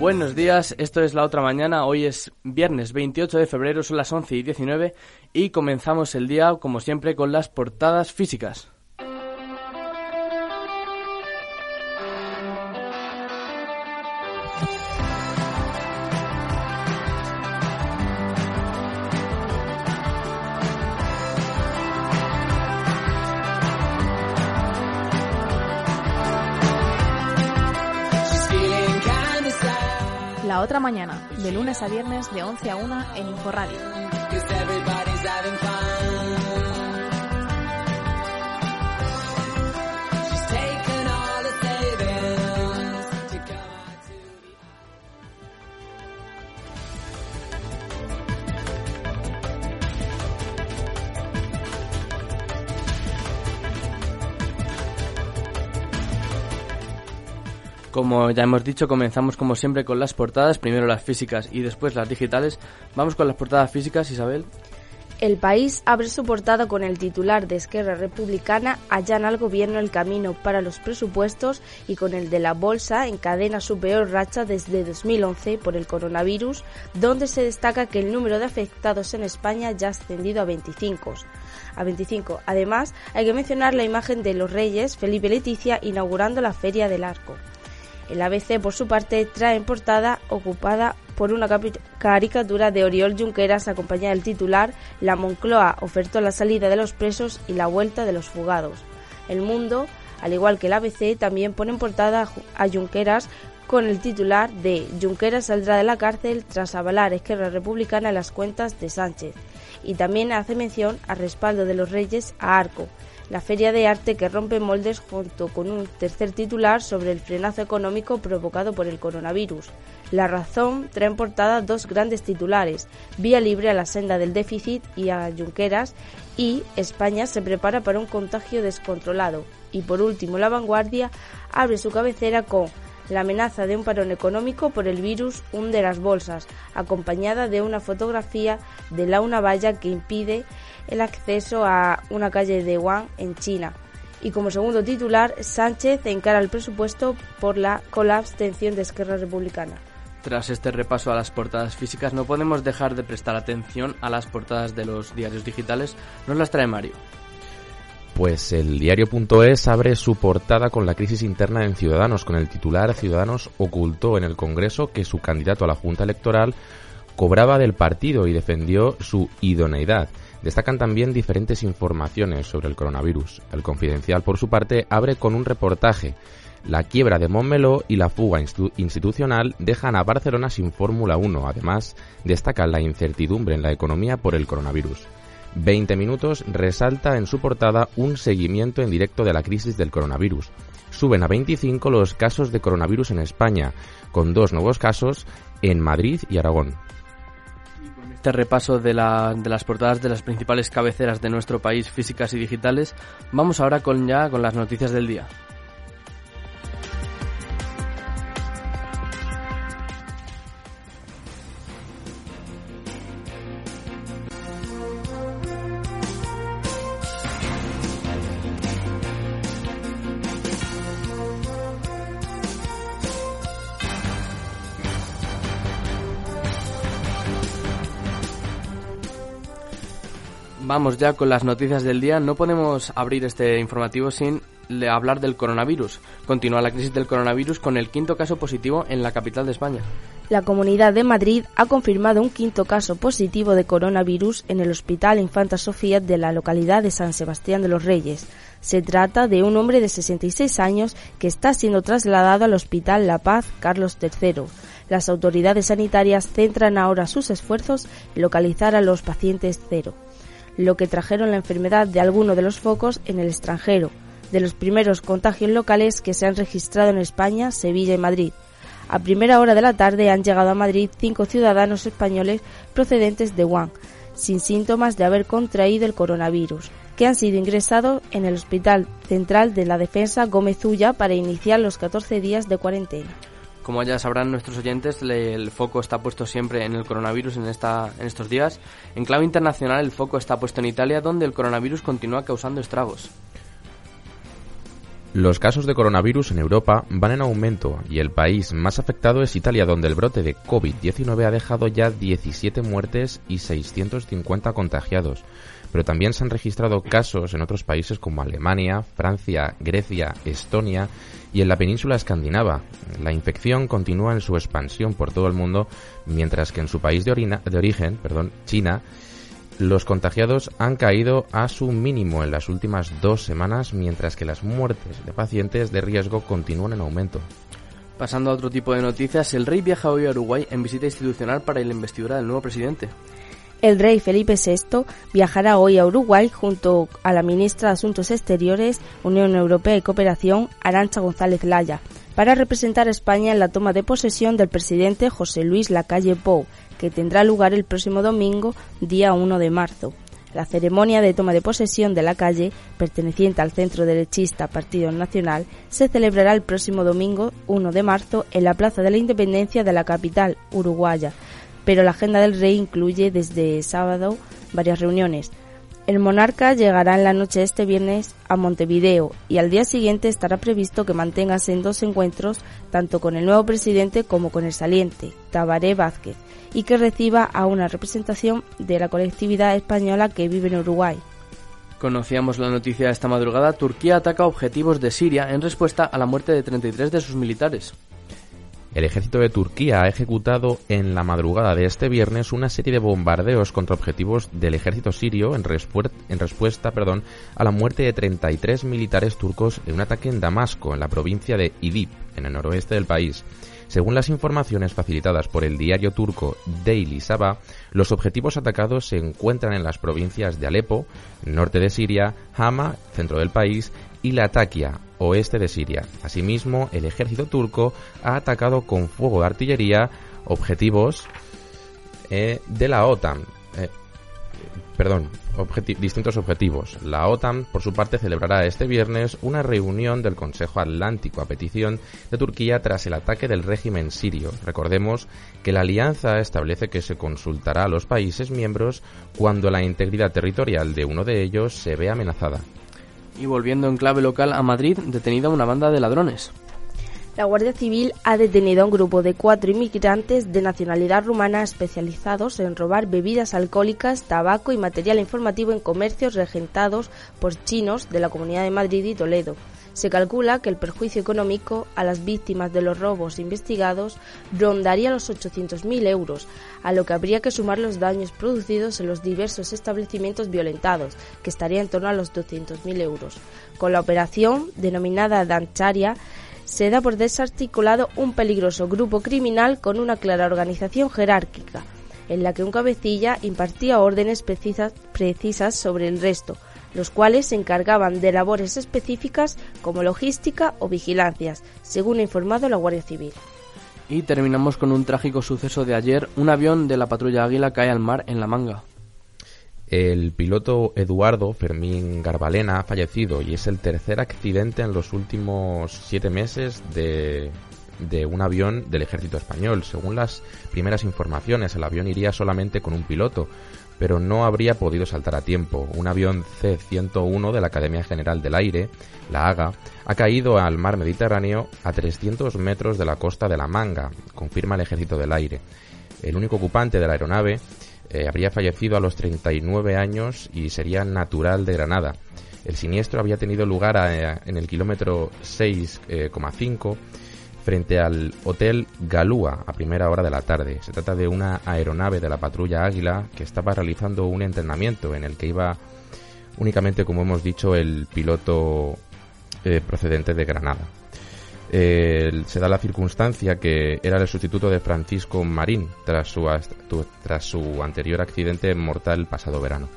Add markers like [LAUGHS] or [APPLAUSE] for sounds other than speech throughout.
Buenos días, esto es La Otra Mañana, hoy es viernes 28 de febrero, son las 11 y 19 y comenzamos el día como siempre con las portadas físicas. Otra mañana, de lunes a viernes de 11 a 1 en Inforradio. Como ya hemos dicho, comenzamos como siempre con las portadas, primero las físicas y después las digitales. Vamos con las portadas físicas, Isabel. El país abre su portada con el titular de Esquerra Republicana allana al gobierno el camino para los presupuestos y con el de la bolsa encadena su peor racha desde 2011 por el coronavirus, donde se destaca que el número de afectados en España ya ha ascendido a 25. A 25. Además, hay que mencionar la imagen de los reyes Felipe Leticia inaugurando la Feria del Arco. El ABC, por su parte, trae en portada ocupada por una caricatura de Oriol Junqueras acompañada del titular La Moncloa ofertó la salida de los presos y la vuelta de los fugados. El Mundo, al igual que el ABC, también pone en portada a Junqueras con el titular de Junqueras saldrá de la cárcel tras avalar Esquerra Republicana en las cuentas de Sánchez. Y también hace mención al respaldo de los reyes a Arco, la feria de arte que rompe moldes junto con un tercer titular sobre el frenazo económico provocado por el coronavirus. La razón trae en portada dos grandes titulares, Vía libre a la senda del déficit y a Junqueras y España se prepara para un contagio descontrolado. Y por último, La Vanguardia abre su cabecera con la amenaza de un parón económico por el virus hunde las bolsas, acompañada de una fotografía de la una valla que impide el acceso a una calle de Wuhan en China. Y como segundo titular, Sánchez encara el presupuesto por la, con la abstención de Esquerra Republicana. Tras este repaso a las portadas físicas, no podemos dejar de prestar atención a las portadas de los diarios digitales. Nos las trae Mario. Pues el diario.es abre su portada con la crisis interna en Ciudadanos, con el titular Ciudadanos ocultó en el Congreso que su candidato a la Junta Electoral cobraba del partido y defendió su idoneidad. Destacan también diferentes informaciones sobre el coronavirus. El Confidencial, por su parte, abre con un reportaje. La quiebra de Montmeló y la fuga institucional dejan a Barcelona sin Fórmula 1. Además, destacan la incertidumbre en la economía por el coronavirus. 20 minutos resalta en su portada un seguimiento en directo de la crisis del coronavirus. Suben a 25 los casos de coronavirus en España, con dos nuevos casos en Madrid y Aragón este repaso de, de, las portadas de las principales cabeceras de nuestro país, físicas y digitales, vamos ahora con ya con las noticias del día. Vamos ya con las noticias del día. No podemos abrir este informativo sin hablar del coronavirus. Continúa la crisis del coronavirus con el quinto caso positivo en la capital de España. La Comunidad de Madrid ha confirmado un quinto caso positivo de coronavirus en el Hospital Infanta Sofía de la localidad de San Sebastián de los Reyes. Se trata de un hombre de 66 años que está siendo trasladado al Hospital La Paz Carlos III. Las autoridades sanitarias centran ahora sus esfuerzos en localizar a los pacientes cero lo que trajeron la enfermedad de alguno de los focos en el extranjero, de los primeros contagios locales que se han registrado en España, Sevilla y Madrid. A primera hora de la tarde han llegado a Madrid cinco ciudadanos españoles procedentes de Wuhan, sin síntomas de haber contraído el coronavirus, que han sido ingresados en el Hospital Central de la Defensa Gómez Ulla para iniciar los 14 días de cuarentena. Como ya sabrán nuestros oyentes, el foco está puesto siempre en el coronavirus en, esta, en estos días. En clave internacional, el foco está puesto en Italia, donde el coronavirus continúa causando estragos. Los casos de coronavirus en Europa van en aumento y el país más afectado es Italia, donde el brote de COVID-19 ha dejado ya 17 muertes y 650 contagiados. Pero también se han registrado casos en otros países como Alemania, Francia, Grecia, Estonia y en la península escandinava. La infección continúa en su expansión por todo el mundo, mientras que en su país de, de origen, perdón, China, los contagiados han caído a su mínimo en las últimas dos semanas, mientras que las muertes de pacientes de riesgo continúan en aumento. Pasando a otro tipo de noticias, el rey viaja hoy a Uruguay en visita institucional para la investidura del nuevo presidente. El rey Felipe VI viajará hoy a Uruguay junto a la ministra de Asuntos Exteriores, Unión Europea y Cooperación, Arancha González Laya, para representar a España en la toma de posesión del presidente José Luis Lacalle Pou, que tendrá lugar el próximo domingo, día 1 de marzo. La ceremonia de toma de posesión de la calle, perteneciente al centro derechista Partido Nacional, se celebrará el próximo domingo 1 de marzo en la Plaza de la Independencia de la capital uruguaya, pero la agenda del rey incluye desde sábado varias reuniones. El monarca llegará en la noche de este viernes a Montevideo y al día siguiente estará previsto que manténgase en dos encuentros tanto con el nuevo presidente como con el saliente, Tabaré Vázquez, y que reciba a una representación de la colectividad española que vive en Uruguay. Conocíamos la noticia esta madrugada, Turquía ataca objetivos de Siria en respuesta a la muerte de 33 de sus militares. El ejército de Turquía ha ejecutado en la madrugada de este viernes una serie de bombardeos contra objetivos del ejército sirio en, respuesta a la muerte de 33 militares turcos en un ataque en Damasco, en la provincia de Idlib, en el noroeste del país. Según las informaciones facilitadas por el diario turco Daily Sabah, los objetivos atacados se encuentran en las provincias de Alepo, norte de Siria, Hama, centro del país, y Latakia, oeste de Siria. Asimismo, el ejército turco ha atacado con fuego de artillería objetivos eh, de la OTAN, perdón, distintos objetivos. La OTAN, por su parte, celebrará este viernes una reunión del Consejo Atlántico a petición de Turquía tras el ataque del régimen sirio. Recordemos que la alianza establece que se consultará a los países miembros cuando la integridad territorial de uno de ellos se ve amenazada. Y volviendo en clave local a Madrid, detenida una banda de ladrones. La Guardia Civil ha detenido a un grupo de cuatro inmigrantes de nacionalidad rumana especializados en robar bebidas alcohólicas, tabaco y material informativo en comercios regentados por chinos de la Comunidad de Madrid y Toledo. Se calcula que el perjuicio económico a las víctimas de los robos investigados rondaría los 800.000 euros, a lo que habría que sumar los daños producidos en los diversos establecimientos violentados, que estaría en torno a los 200.000 euros. Con la operación, denominada Dancharia, se da por desarticulado un peligroso grupo criminal con una clara organización jerárquica, en la que un cabecilla impartía órdenes precisas, precisas sobre el resto, los cuales se encargaban de labores específicas como logística o vigilancias, según ha informado la Guardia Civil. Y terminamos con un trágico suceso de ayer. Un avión de la patrulla Águila cae al mar en La Manga. El piloto Eduardo Fermín Garbalena ha fallecido y es el tercer accidente en los últimos siete meses de, de un avión del ejército español. Según las primeras informaciones, el avión iría solamente con un piloto, pero no habría podido saltar a tiempo. Un avión C-101 de la Academia General del Aire, la AGA, ha caído al mar Mediterráneo a 300 metros de la costa de La Manga, confirma el Ejército del Aire. El único ocupante de la aeronave eh, habría fallecido a los 39 años y sería natural de Granada. El siniestro había tenido lugar eh, en el kilómetro 6,5 eh, frente al Hotel Galúa a primera hora de la tarde. Se trata de una aeronave de la patrulla Águila que estaba realizando un entrenamiento en el que iba únicamente, como hemos dicho, el piloto procedente de Granada se da la circunstancia que era el sustituto de Francisco Marín tras su, tras su anterior accidente mortal pasado verano.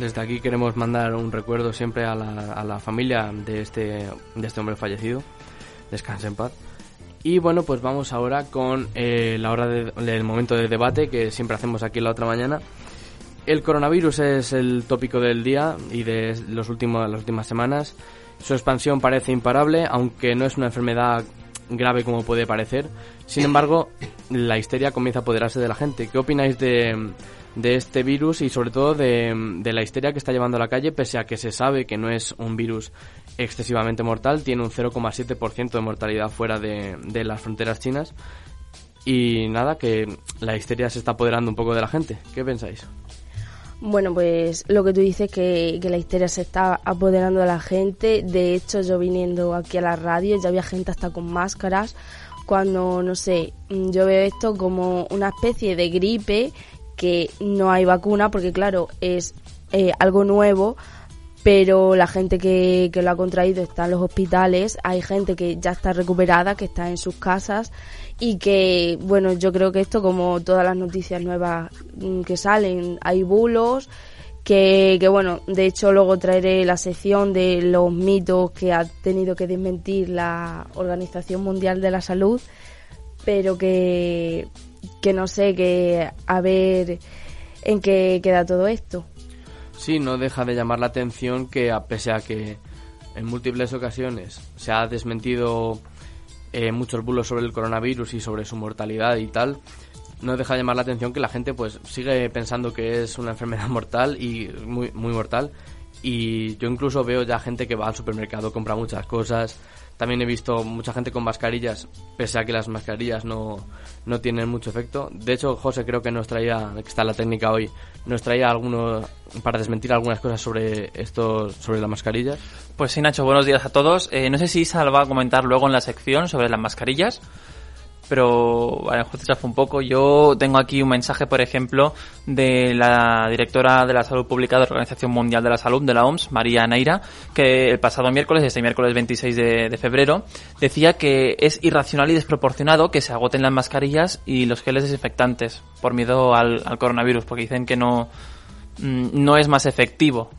Desde aquí queremos mandar un recuerdo siempre a la, a la familia de este, de este hombre fallecido. Descanse en paz. Y bueno, pues vamos ahora con eh, la hora del momento de debate que siempre hacemos aquí la otra mañana. El coronavirus es el tópico del día y de los últimos, las últimas semanas. Su expansión parece imparable, aunque no es una enfermedad grave como puede parecer. Sin embargo, la histeria comienza a apoderarse de la gente. ¿Qué opináis de, de este virus y sobre todo de, de, la histeria que está llevando a la calle, pese a que se sabe que no es un virus excesivamente mortal, tiene un 0,7% de mortalidad fuera de, las fronteras chinas. Y nada, que la histeria se está apoderando un poco de la gente. ¿Qué pensáis? Bueno, pues lo que tú dices que, que la histeria se está apoderando de la gente. De hecho, yo viniendo aquí a la radio ya había gente hasta con máscaras. Cuando, no sé, yo veo esto como una especie de gripe que no hay vacuna porque claro, es eh, algo nuevo, pero la gente que, que, lo ha contraído está en los hospitales, hay gente que ya está recuperada, que está en sus casas y que, bueno, yo creo que esto, como todas las noticias nuevas mm, que salen, hay bulos, que, que bueno, de hecho luego traeré la sección de los mitos que ha tenido que desmentir la Organización Mundial de la Salud, pero que, que no sé, que a ver en qué queda todo esto. Sí, no deja de llamar la atención que a pese a que en múltiples ocasiones se ha desmentido eh, muchos bulos sobre el coronavirus y sobre su mortalidad y tal, no deja de llamar la atención que la gente pues sigue pensando que es una enfermedad mortal y muy, muy mortal. Y yo incluso veo ya gente que va al supermercado, compra muchas cosas. También he visto mucha gente con mascarillas, pese a que las mascarillas no, no tienen mucho efecto. De hecho, José creo que nos traía, que está la técnica hoy, nos traía algunos, para desmentir algunas cosas sobre esto, sobre las mascarillas. Pues sí, Nacho, buenos días a todos. Eh, no sé si Isa va a comentar luego en la sección sobre las mascarillas, pero bueno, justo ya fue un poco. Yo tengo aquí un mensaje, por ejemplo, de la directora de la Salud Pública de la Organización Mundial de la Salud, de la OMS, María Neira, que el pasado miércoles, este miércoles 26 de, de febrero, decía que es irracional y desproporcionado que se agoten las mascarillas y los geles desinfectantes por miedo al, al coronavirus, porque dicen que no, mm, no es más efectivo,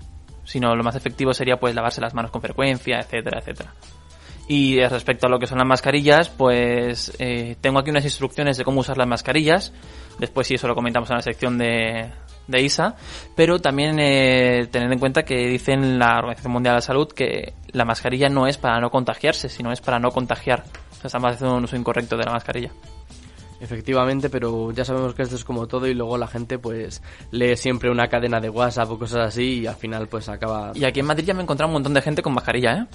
sino lo más efectivo sería pues lavarse las manos con frecuencia, etcétera, etcétera. Y respecto a lo que son las mascarillas, pues eh, tengo aquí unas instrucciones de cómo usar las mascarillas. Después sí, eso lo comentamos en la sección de, de ISA. Pero también eh, tener en cuenta que dicen la Organización Mundial de la Salud que la mascarilla no es para no contagiarse, sino es para no contagiar. O sea, estamos haciendo un uso incorrecto de la mascarilla. Efectivamente, pero ya sabemos que esto es como todo y luego la gente pues lee siempre una cadena de WhatsApp o cosas así y al final pues acaba... Y aquí en Madrid ya me he encontrado un montón de gente con mascarilla, ¿eh?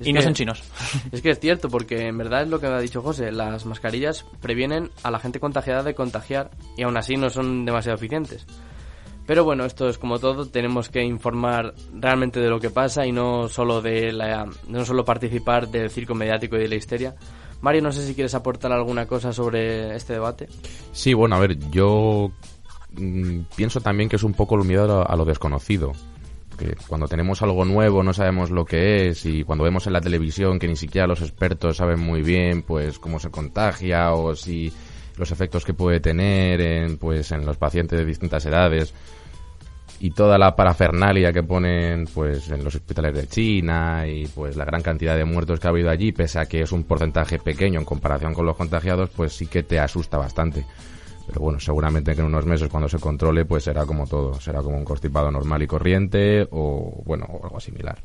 Es y no son chinos. [LAUGHS] Es que es cierto, porque en verdad es lo que ha dicho José, las mascarillas previenen a la gente contagiada de contagiar y aún así no son demasiado eficientes. Pero bueno, esto es como todo, tenemos que informar realmente de lo que pasa y no solo de la no solo participar del circo mediático y de la histeria. Mario, no sé si quieres aportar alguna cosa sobre este debate. Sí, bueno, a ver, yo mm, pienso también que es un poco el miedo a lo, desconocido. Que cuando tenemos algo nuevo no sabemos lo que es y cuando vemos en la televisión que ni siquiera los expertos saben muy bien pues cómo se contagia o si los efectos que puede tener en pues en los pacientes de distintas edades y toda la parafernalia que ponen pues en los hospitales de China y pues la gran cantidad de muertos que ha habido allí, pese a que es un porcentaje pequeño en comparación con los contagiados, pues sí que te asusta bastante. Pero bueno, seguramente que en unos meses cuando se controle pues será como todo, será como un constipado normal y corriente o bueno, o algo similar.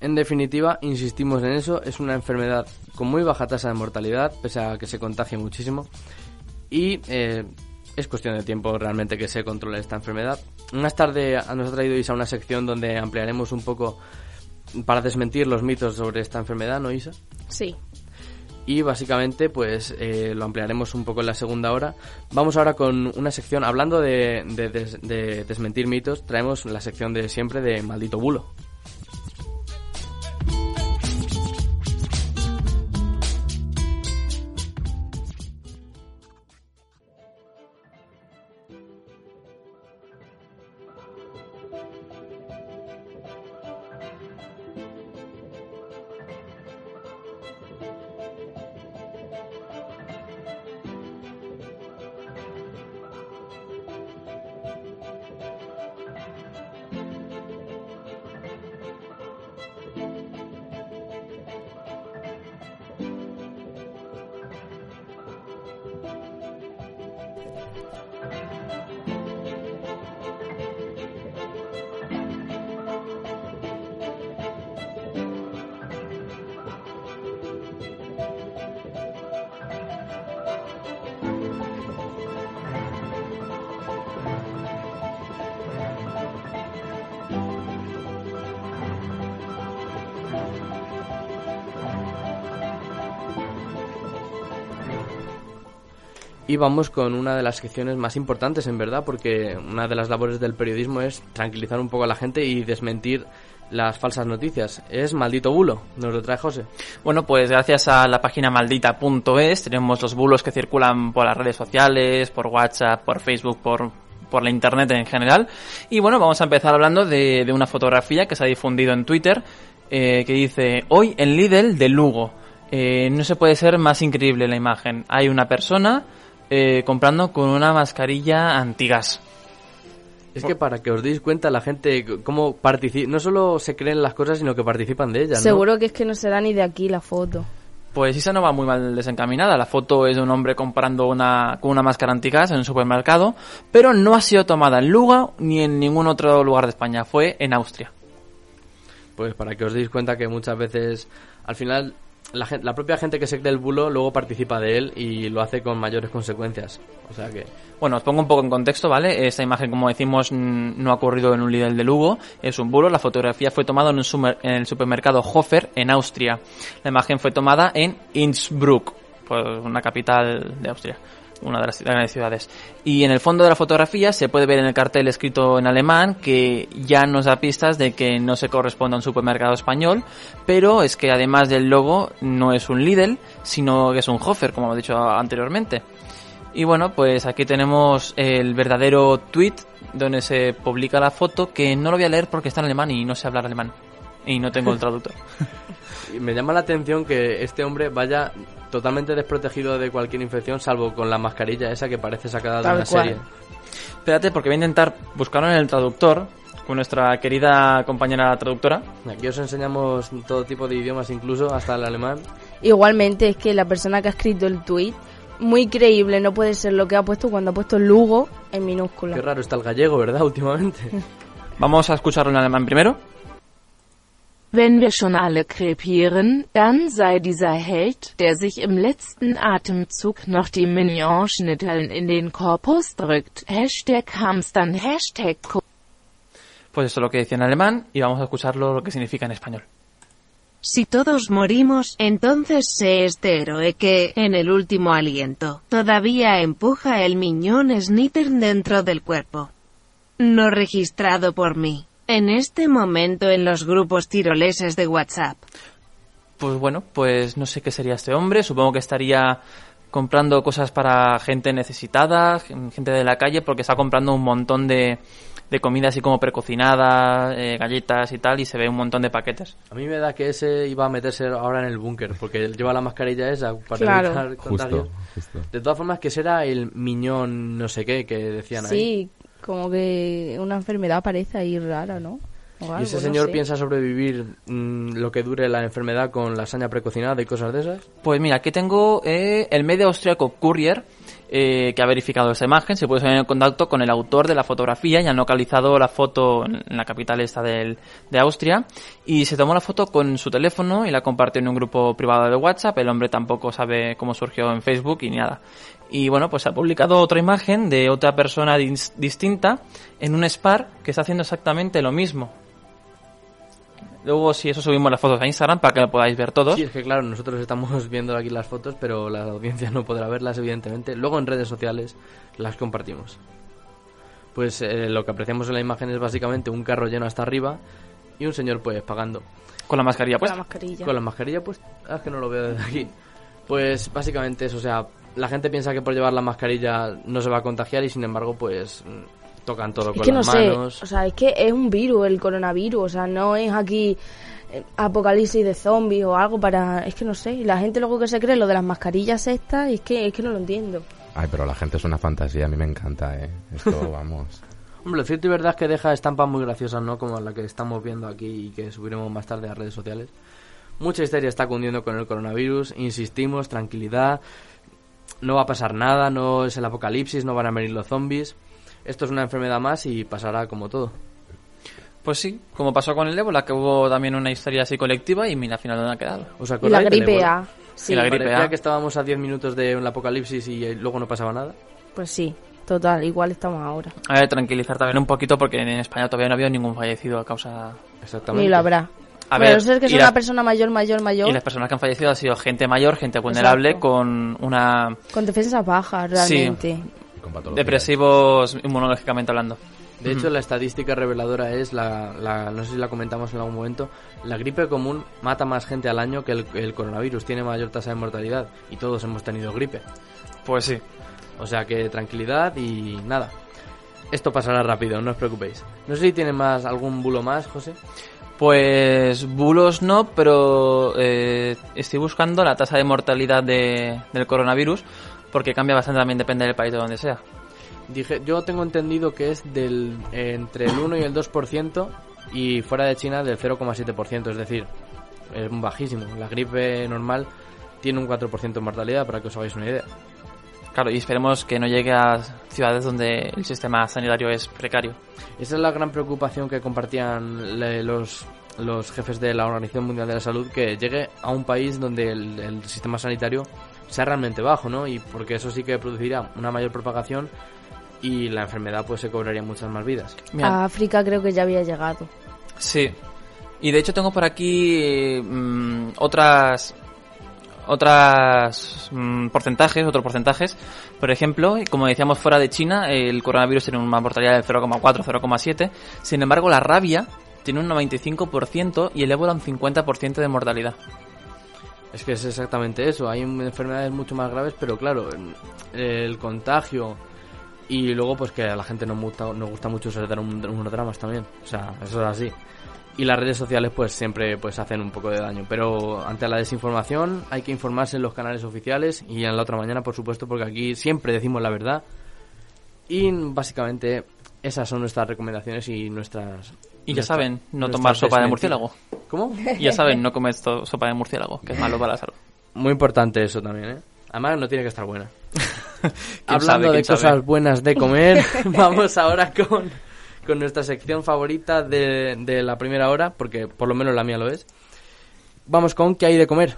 En definitiva, insistimos en eso, es una enfermedad con muy baja tasa de mortalidad, pese a que se contagie muchísimo. Y eh, es cuestión de tiempo realmente que se controle esta enfermedad. Más tarde nos ha traído Isa una sección donde ampliaremos un poco para desmentir los mitos sobre esta enfermedad, ¿no, Isa? Sí. Y básicamente, pues eh, lo ampliaremos un poco en la segunda hora. Vamos ahora con una sección, hablando de, de de desmentir mitos, traemos la sección de siempre de maldito bulo. Vamos con una de las secciones más importantes, en verdad, porque una de las labores del periodismo es tranquilizar un poco a la gente y desmentir las falsas noticias. Es maldito bulo, nos lo trae José. Bueno, pues gracias a la página maldita.es tenemos los bulos que circulan por las redes sociales, por WhatsApp, por Facebook, por, por la internet en general. Y bueno, vamos a empezar hablando de, de una fotografía que se ha difundido en Twitter eh, que dice, hoy en Lidl de Lugo. Eh, no se puede ser más increíble la imagen. Hay una persona eh, comprando con una mascarilla antigas. Es que para que os deis cuenta la gente cómo participa, no solo se creen las cosas, sino que participan de ellas. ¿no? Seguro que es que no será ni de aquí la foto. Pues esa no va muy mal desencaminada. La foto es de un hombre comprando una, con una máscara antigas en un supermercado, pero no ha sido tomada en Lugo ni en ningún otro lugar de España. Fue en Austria. Pues para que os deis cuenta que muchas veces, al final, la, gen- la propia gente que se cree el bulo luego participa de él y lo hace con mayores consecuencias. O sea que, Bueno, os pongo un poco en contexto, ¿vale? Esta imagen, como decimos, no ha ocurrido en un Lidl de Lugo, es un bulo. La fotografía fue tomada en, un en el supermercado Hofer, en Austria. La imagen fue tomada en Innsbruck, pues una capital de Austria, una de las grandes ciudades. Y en el fondo de la fotografía se puede ver en el cartel escrito en alemán que ya nos da pistas de que no se corresponde a un supermercado español, pero es que además del logo no es un Lidl, sino que es un Hofer, como hemos dicho anteriormente. Y bueno, pues aquí tenemos el verdadero tweet donde se publica la foto, que no lo voy a leer porque está en alemán y no sé hablar alemán. Y no tengo el traductor. [LAUGHS] me llama la atención que este hombre vaya totalmente desprotegido de cualquier infección, salvo con la mascarilla esa que parece sacada de una cual. serie. Espérate, porque voy a intentar buscarlo en el traductor con nuestra querida compañera traductora. Aquí os enseñamos todo tipo de idiomas, incluso hasta el alemán. Igualmente es que la persona que ha escrito el tweet, muy creíble, no puede ser lo que ha puesto cuando ha puesto Lugo en minúscula. Qué raro está el gallego, ¿verdad? [LAUGHS] Últimamente. Vamos a escucharlo en alemán primero. Wenn wir schon alle krepieren, dann sei dieser Held, der sich im letzten Atemzug noch die Mignon-Schnitteln in den Korpus drückt. Hashtag Hamstern, Hashtag Ko Pues eso es lo que decía en alemán y vamos a escucharlo lo que significa en español. Si todos morimos, entonces sé este héroe que, en el último aliento, todavía empuja el miñón Snittern dentro del cuerpo. No registrado por mí. En este momento en los grupos tiroleses de WhatsApp. Pues bueno, pues no sé qué sería este hombre. Supongo que estaría comprando cosas para gente necesitada, gen- gente de la calle, porque está comprando un montón de, de comida así como precocinada, eh, galletas y tal, y se ve un montón de paquetes. A mí me da que ese iba a meterse ahora en el búnker, porque lleva la mascarilla esa para Claro. evitar contagios. Justo, justo. De todas formas, que será el miñón no sé qué que decían ahí. Sí, como que una enfermedad parece ahí rara, ¿no? O Y ese no señor sé. piensa sobrevivir mm, lo que dure la enfermedad con lasaña precocinada y cosas de esas. Pues mira, aquí tengo eh, el medio austriaco Courier, eh, que ha verificado esta imagen. Se puede poner en contacto con el autor de la fotografía y han localizado la foto en la capital esta del, de Austria. Y se tomó la foto con su teléfono y la compartió en un grupo privado de WhatsApp. El hombre tampoco sabe cómo surgió en Facebook y ni nada. Y bueno, pues ha publicado otra imagen de otra persona dis- distinta en un Spar que está haciendo exactamente lo mismo. Luego, si eso subimos las fotos a Instagram para que lo podáis ver todos. Sí, es que claro, nosotros estamos [LAUGHS] viendo aquí las fotos, pero la audiencia no podrá verlas, evidentemente. Luego en redes sociales las compartimos. Pues eh, lo que apreciamos en la imagen es básicamente un carro lleno hasta arriba y un señor pues pagando. Con la mascarilla, Con pues. la mascarilla. Con la mascarilla pues... Ah, es que no lo veo desde aquí. Pues básicamente eso, o sea, la gente piensa que por llevar la mascarilla no se va a contagiar y sin embargo pues mm, tocan todo Es con que no las sé, manos. o sea, es que es un virus, el coronavirus, o sea, no es aquí eh, apocalipsis de zombies o algo para... Es que no sé, y la gente luego que se cree lo de las mascarillas estas, es que, es que no lo entiendo. Ay, pero la gente es una fantasía, a mí me encanta, ¿eh? Esto, [LAUGHS] vamos. Hombre, lo cierto y verdad es que deja estampas muy graciosas, ¿no? Como la que estamos viendo aquí y que subiremos más tarde a redes sociales. Mucha histeria está cundiendo con el coronavirus, insistimos, tranquilidad. No va a pasar nada, no es el apocalipsis, no van a venir los zombies. Esto es una enfermedad más y pasará como todo. Pues sí, como pasó con el ébola, que hubo también una historia así colectiva y mira, al final no ha quedado. ¿Os Y la acordáis del gripe? A. Sí, Y la gripe A. que estábamos a 10 minutos de un apocalipsis y eh, luego no pasaba nada. pues sí, total, igual estamos ahora. A ver, tranquilizar también un poquito porque en España todavía no ha habido ningún fallecido a causa... Exactamente. Ni lo habrá. A Bueno, ver, eso es que es una persona mayor, mayor, mayor, Y las personas que han fallecido han sido gente mayor, gente vulnerable Exacto. con una con defensas bajas, realmente. Patologías. depresivos inmunológicamente hablando. De hecho, la estadística reveladora es, la, la- no sé si la comentamos en algún momento, la gripe común mata más gente al año que el, el coronavirus, tiene mayor tasa de mortalidad y todos hemos tenido gripe. Pues sí. O sea que tranquilidad y nada. Esto pasará rápido, no os preocupéis. No sé si tiene más algún bulo más, José. Pues bulos no, pero eh, estoy buscando la tasa de mortalidad de- del coronavirus porque cambia bastante también depende del país de donde sea. Dije, yo tengo entendido que es del entre el 1 y el 2% y fuera de China del 0,7%, es decir, es bajísimo. La gripe normal tiene un 4% de mortalidad, para que os hagáis una idea. Claro, y esperemos que no llegue a ciudades donde el sistema sanitario es precario. Esa es la gran preocupación que compartían le- los, los jefes de la Organización Mundial de la Salud, que llegue a un país donde el, el sistema sanitario sea realmente bajo, ¿no? Y porque eso sí que produciría una mayor propagación y la enfermedad pues se cobraría muchas más vidas. Mira, A África creo que ya había llegado. Sí. Y de hecho tengo por aquí mm, otras otras mm, porcentajes, otros porcentajes. Por ejemplo, como decíamos fuera de China, el coronavirus tiene una mortalidad del 0,4, 0,7. Sin embargo, la rabia tiene un 95% y el ébola un 50% de mortalidad. Es que es exactamente eso. Hay enfermedades mucho más graves, pero claro, el contagio y luego pues que a la gente nos gusta, nos gusta mucho soltar un- unos dramas también. O sea, eso es así. Y las redes sociales pues siempre pues hacen un poco de daño. Pero ante la desinformación hay que informarse en los canales oficiales y en la otra mañana, por supuesto, porque aquí siempre decimos la verdad. Y básicamente esas son nuestras recomendaciones y nuestras... Y ya nuestra- saben, no tomar sopa de murciélago. ¿Cómo? Y ya saben, no comer sopa de murciélago, que es malo para la salud. Muy importante eso también, ¿eh? Además no tiene que estar buena. [LAUGHS] ¿Quién Hablando sabe, de cosas sabe? buenas de comer, [LAUGHS] vamos ahora con, con nuestra sección favorita de, de la primera hora, porque por lo menos la mía lo es. Vamos con ¿qué hay de comer?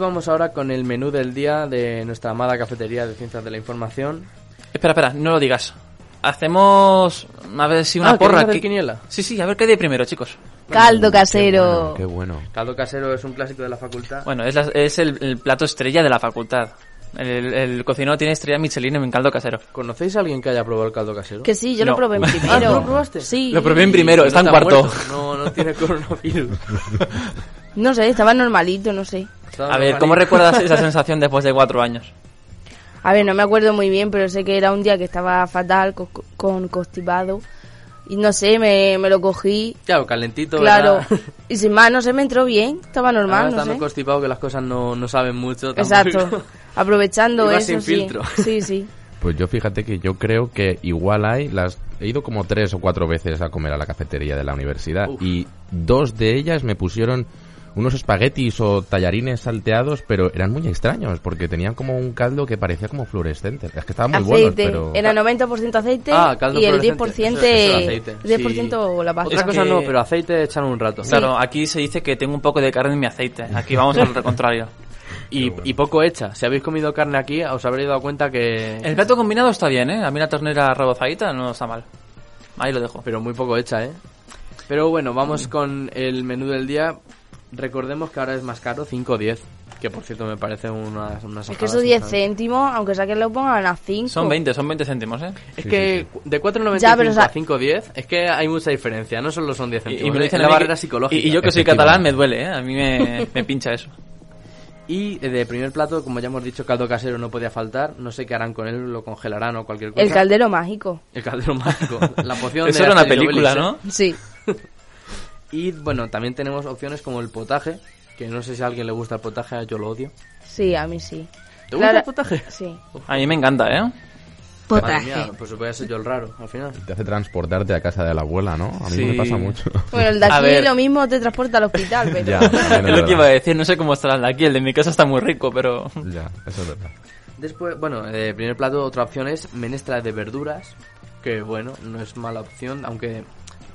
Vamos ahora con el menú del día de nuestra amada cafetería de ciencias de la información. Espera, espera, no lo digas. Hacemos a ver si una Ah, ¿queréis porra aquí. quiniela? Sí, sí, a ver qué hay de primero, chicos. Caldo casero. Qué bueno. Caldo casero es un clásico de la facultad. Bueno, es, la- es el, el plato estrella de la facultad. El, el cocinero tiene estrella Michelin en caldo casero. ¿Conocéis a alguien que haya probado el caldo casero? Que sí, yo No. lo probé en [LAUGHS] Ah, primero. ¿tú lo probaste? Sí. Lo probé en primero, está en cuarto. muerto. No, no tiene coronavirus. No sé, estaba normalito, no sé. A ver, ¿cómo recuerdas esa sensación después de cuatro años? A ver, no me acuerdo muy bien, pero sé que era un día que estaba fatal, co- con, constipado. Y no sé, me, me lo cogí. Claro, calentito. Claro. ¿verdad? Y sin más, no sé, me entró bien. Estaba Ahora normal, no estando sé. constipado que las cosas no, no saben mucho. tampoco. Exacto. [LAUGHS] Aprovechando Ibas eso, sin sí. filtro. [LAUGHS] Sí, sí. Pues yo fíjate que yo creo que igual hay las he ido como tres o cuatro veces a comer a la cafetería de la universidad Uf. y dos de ellas me pusieron unos espaguetis o tallarines salteados, pero eran muy extraños porque tenían como un caldo que parecía como fluorescente. Es que estaban muy buenos, pero Era 90% aceite Ah, caldo y el fluorescente. 10%, Eso- eso es aceite. 10% la pasta. Otra cosa que- no, pero aceite echan un rato. Claro, aquí se dice que tengo un poco de carne en mi aceite. [LAUGHS] Aquí vamos al contrario. Y, y poco hecha. Si habéis comido carne aquí, os habréis dado cuenta que... El plato combinado está bien, ¿eh? A mí la ternera rebozadita no está mal. Ahí lo dejo. Pero muy poco hecha, ¿eh? Pero bueno, vamos con el menú del día. Recordemos que ahora es más caro, 5 o 10. Que por cierto me parece una, una Es que esos 10 sinceramente. céntimos, aunque sea que lo pongan a 5. Son 20, son 20 céntimos, ¿eh? Es Sí, que sí, de 4,95 Ya, pero, o sea- a 5,10 es que hay mucha diferencia, no solo son 10 Y, céntimos, y me lo es dicen la barrera que- psicológica. Y, y yo que soy catalán me duele, ¿eh? A mí me, me pincha eso. [LAUGHS] Y de primer plato, como ya hemos dicho, caldo casero no podía faltar. No sé qué harán con él, lo congelarán o cualquier cosa. El caldero mágico. El caldero [LAUGHS] mágico. La poción Eso de era una película, Obelix, ¿no? ¿eh? Sí. Y bueno, también tenemos opciones como el potaje, que no sé si a alguien le gusta el potaje, yo lo odio. Sí, a mí sí. ¿Te gusta el potaje? Sí. A mí me encanta, ¿eh? Madre Potaje. mía, pues voy a ser yo el raro, al final. Te hace transportarte a casa de la abuela, ¿no? A mí Sí. me pasa mucho. Bueno, el de A aquí ver. lo mismo te transporta al hospital, [LAUGHS] pero... ya, [LAUGHS] también Es lo que iba a decir, no sé cómo estará el de aquí, el de mi casa está muy rico, pero... Ya, eso es verdad. Después, bueno, de primer plato, otra opción es menestra de verduras, que bueno, no es mala opción, aunque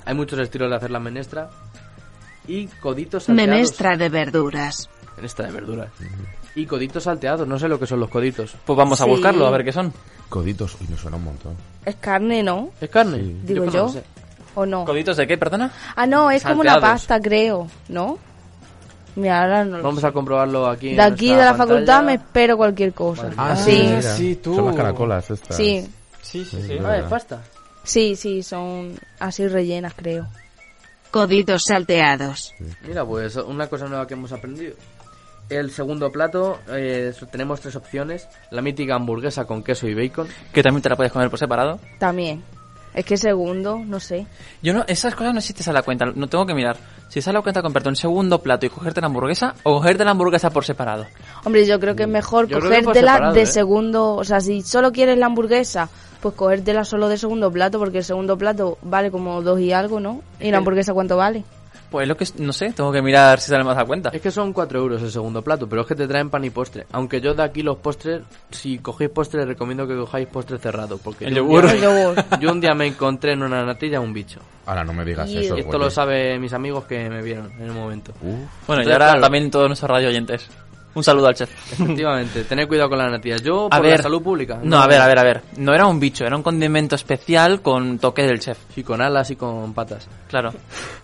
hay muchos estilos de hacer la menestra. Y coditos salteados. Menestra de verduras. Menestra de verduras. Y coditos salteados, no sé lo que son los coditos. Pues vamos a Sí. buscarlo, a ver qué son. Coditos, uy, me suena un montón. Es carne, ¿no? ¿Es carne? Sí. Digo yo. sé. ¿O no? ¿Coditos de qué, perdona? Ah, no, es como una pasta, creo. ¿No? Mira, ahora no Vamos a comprobarlo aquí. en De aquí, de la pantalla. facultad, me espero cualquier cosa. Vale. Ah, sí. mira. sí, tú. Son las caracolas estas. Sí, Sí, sí, sí. Ah, es pasta. sí, sí, son así rellenas, creo. Coditos salteados. Mira, pues una cosa nueva que hemos aprendido. El segundo plato, eh, tenemos tres opciones. La mítica hamburguesa con queso y bacon. Que también te la puedes comer por separado. También. Es que segundo, no sé. Yo no, esas cosas no sale a cuenta, no tengo que mirar. Si sale a cuenta comprarte un segundo plato y cogerte la hamburguesa o cogerte la hamburguesa por separado. Hombre, yo creo que es mejor Yo que por cogértela separado, de ¿eh? segundo. O sea, si solo quieres la hamburguesa, pues cogértela solo de segundo plato, porque el segundo plato vale como dos y algo, ¿no? ¿Y la hamburguesa cuánto vale? Pues lo que no sé, tengo que mirar si sale más a cuenta. Es que son 4 euros el segundo plato, pero es que te traen pan y postre. Aunque yo de aquí los postres, si cogéis postre, recomiendo que cojáis postre cerrado. Porque El yo un día Yo un día me encontré en una natilla un bicho. Ahora no me digas Y eso. Y esto lo saben mis amigos que me vieron en el momento. Uf, Bueno, y Entonces, ahora claro. también todos nuestros radio oyentes. Un saludo al chef. Efectivamente, tened cuidado con las natillas. Yo, A por ver. la salud pública. No, a ver, a ver, a ver. No era un bicho, era un condimento especial con toque del chef. Y con alas y con patas. Claro.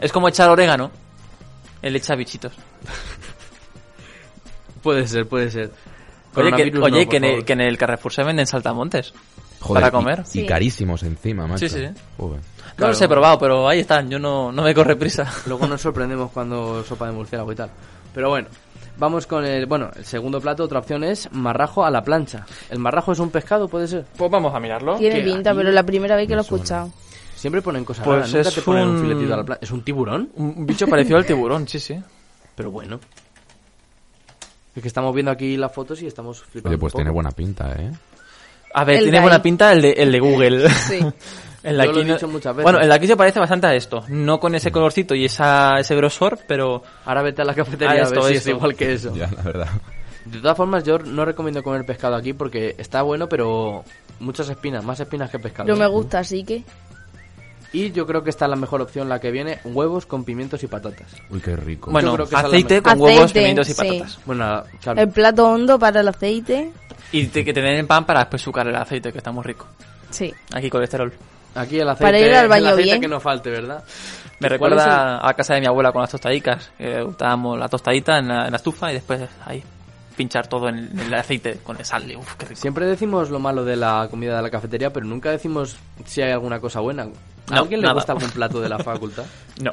Es como echar orégano. Él echa bichitos. [LAUGHS] Puede ser, puede ser. Oye, que, oye no, que, en el, que en el Carrefour se venden saltamontes. joder, para y- comer. Y, Sí. carísimos encima, macho. Sí, sí. Joder. No Claro. los he probado, pero ahí están. Yo no, no me corre prisa. Luego nos sorprendemos cuando sopa de murciélago y tal. Pero bueno, vamos con el... Bueno, el segundo plato, otra opción es marrajo a la plancha. ¿El marrajo es un pescado, puede ser? Pues vamos a mirarlo. Tiene pinta, pero es la primera vez que lo he escuchado. Siempre ponen cosas Pues raras. Nunca es te ponen un... un- filetito a la plancha. ¿Es un tiburón? Un bicho parecido al tiburón, sí, sí. Pero bueno. Es que estamos viendo aquí las fotos y estamos flipando Oye, pues un poco. tiene buena pinta, ¿eh? A ver, El tiene buena pinta el de, el de Google. Sí. [LAUGHS] El de Yo lo he no- dicho muchas veces. Bueno, el de aquí se parece bastante a esto. No con ese colorcito y esa, ese grosor, pero... Ahora vete a la cafetería Ah, a esto, ver si esto. es igual que eso. Ya, la verdad. De todas formas, yo no recomiendo comer pescado aquí porque está bueno, pero muchas espinas, más espinas que pescado. No me ¿eh? gusta, así que... Y yo creo que esta es la mejor opción, la que viene, huevos con pimientos y patatas. Uy, qué rico. Bueno, la aceite con huevos, Aceite, pimientos y sí. patatas. Bueno, claro. El plato hondo para el aceite. Y te- que te den el pan para después sucar el aceite, que está muy rico. Sí. Aquí colesterol. Aquí el aceite, Para ir al baño el aceite bien. que no falte, ¿verdad? Me ¿Cuál recuerda a la casa de mi abuela con las tostadicas. Que gustábamos la tostadita en la, en la estufa y después ahí pinchar todo en, en el aceite con el sal. Uf, qué rico. Siempre decimos lo malo de la comida de la cafetería, pero nunca decimos si hay alguna cosa buena. ¿A No, alguien le nada. gusta algún plato de la facultad? [LAUGHS] No.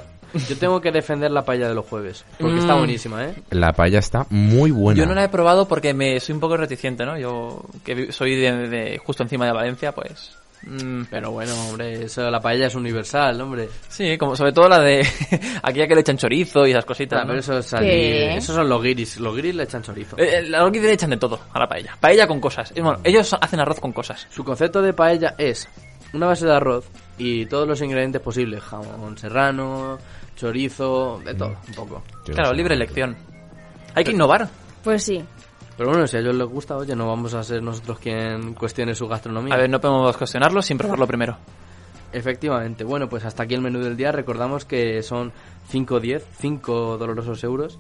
Yo tengo que defender la paella de los jueves, porque está Mm. buenísima, ¿eh? La paella está muy buena. Yo no la he probado porque me soy un poco reticente, ¿no? Yo que soy de, de justo encima de Valencia, pues... mm, Pero bueno, hombre, eso, la paella es universal, hombre. sí, como sobre todo la de... [LAUGHS] aquí ya que le echan chorizo y esas cositas, Ah, ¿no? pero eso Esos son los guiris. Los guiris le echan chorizo. Eh, eh, Los que le echan de todo a la paella. Paella con cosas. Y bueno, ellos hacen arroz con cosas. Su concepto de paella es una base de arroz y todos los ingredientes posibles. Jamón serrano, chorizo, de todo, un poco. Yo Claro, libre elección. Hay que innovar. Pues sí. Pero bueno, si a ellos les gusta, oye, no vamos a ser nosotros quien cuestione su gastronomía. A ver, no podemos cuestionarlo sin probarlo primero. Efectivamente. Bueno, pues hasta aquí el menú del día. Recordamos que son 5.10, 5 dolorosos euros.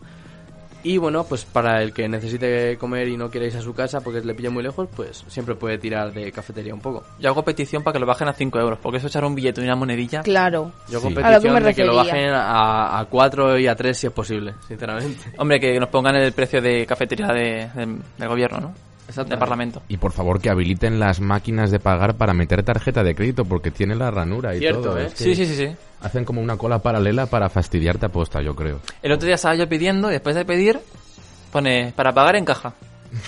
Y bueno, pues para el que necesite comer y no quiera irse a su casa porque le pilla muy lejos, pues siempre puede tirar de cafetería un poco. Yo hago petición para que lo bajen a 5 euros, porque eso echar un billete y una monedilla. Claro. Yo Sí. con A lo que me petición de que lo bajen a, a 4 y a 3 si es posible, sinceramente. [LAUGHS] Hombre, que nos pongan el precio de cafetería de, de- del gobierno, ¿no? Del Parlamento. Y por favor que habiliten las máquinas de pagar para meter tarjeta de crédito porque tiene la ranura y Cierto, todo. ¿eh? Es que Sí, sí, sí, sí. Hacen como una cola paralela para fastidiarte aposta, yo creo. El otro día estaba yo pidiendo y después de pedir pone para pagar en caja.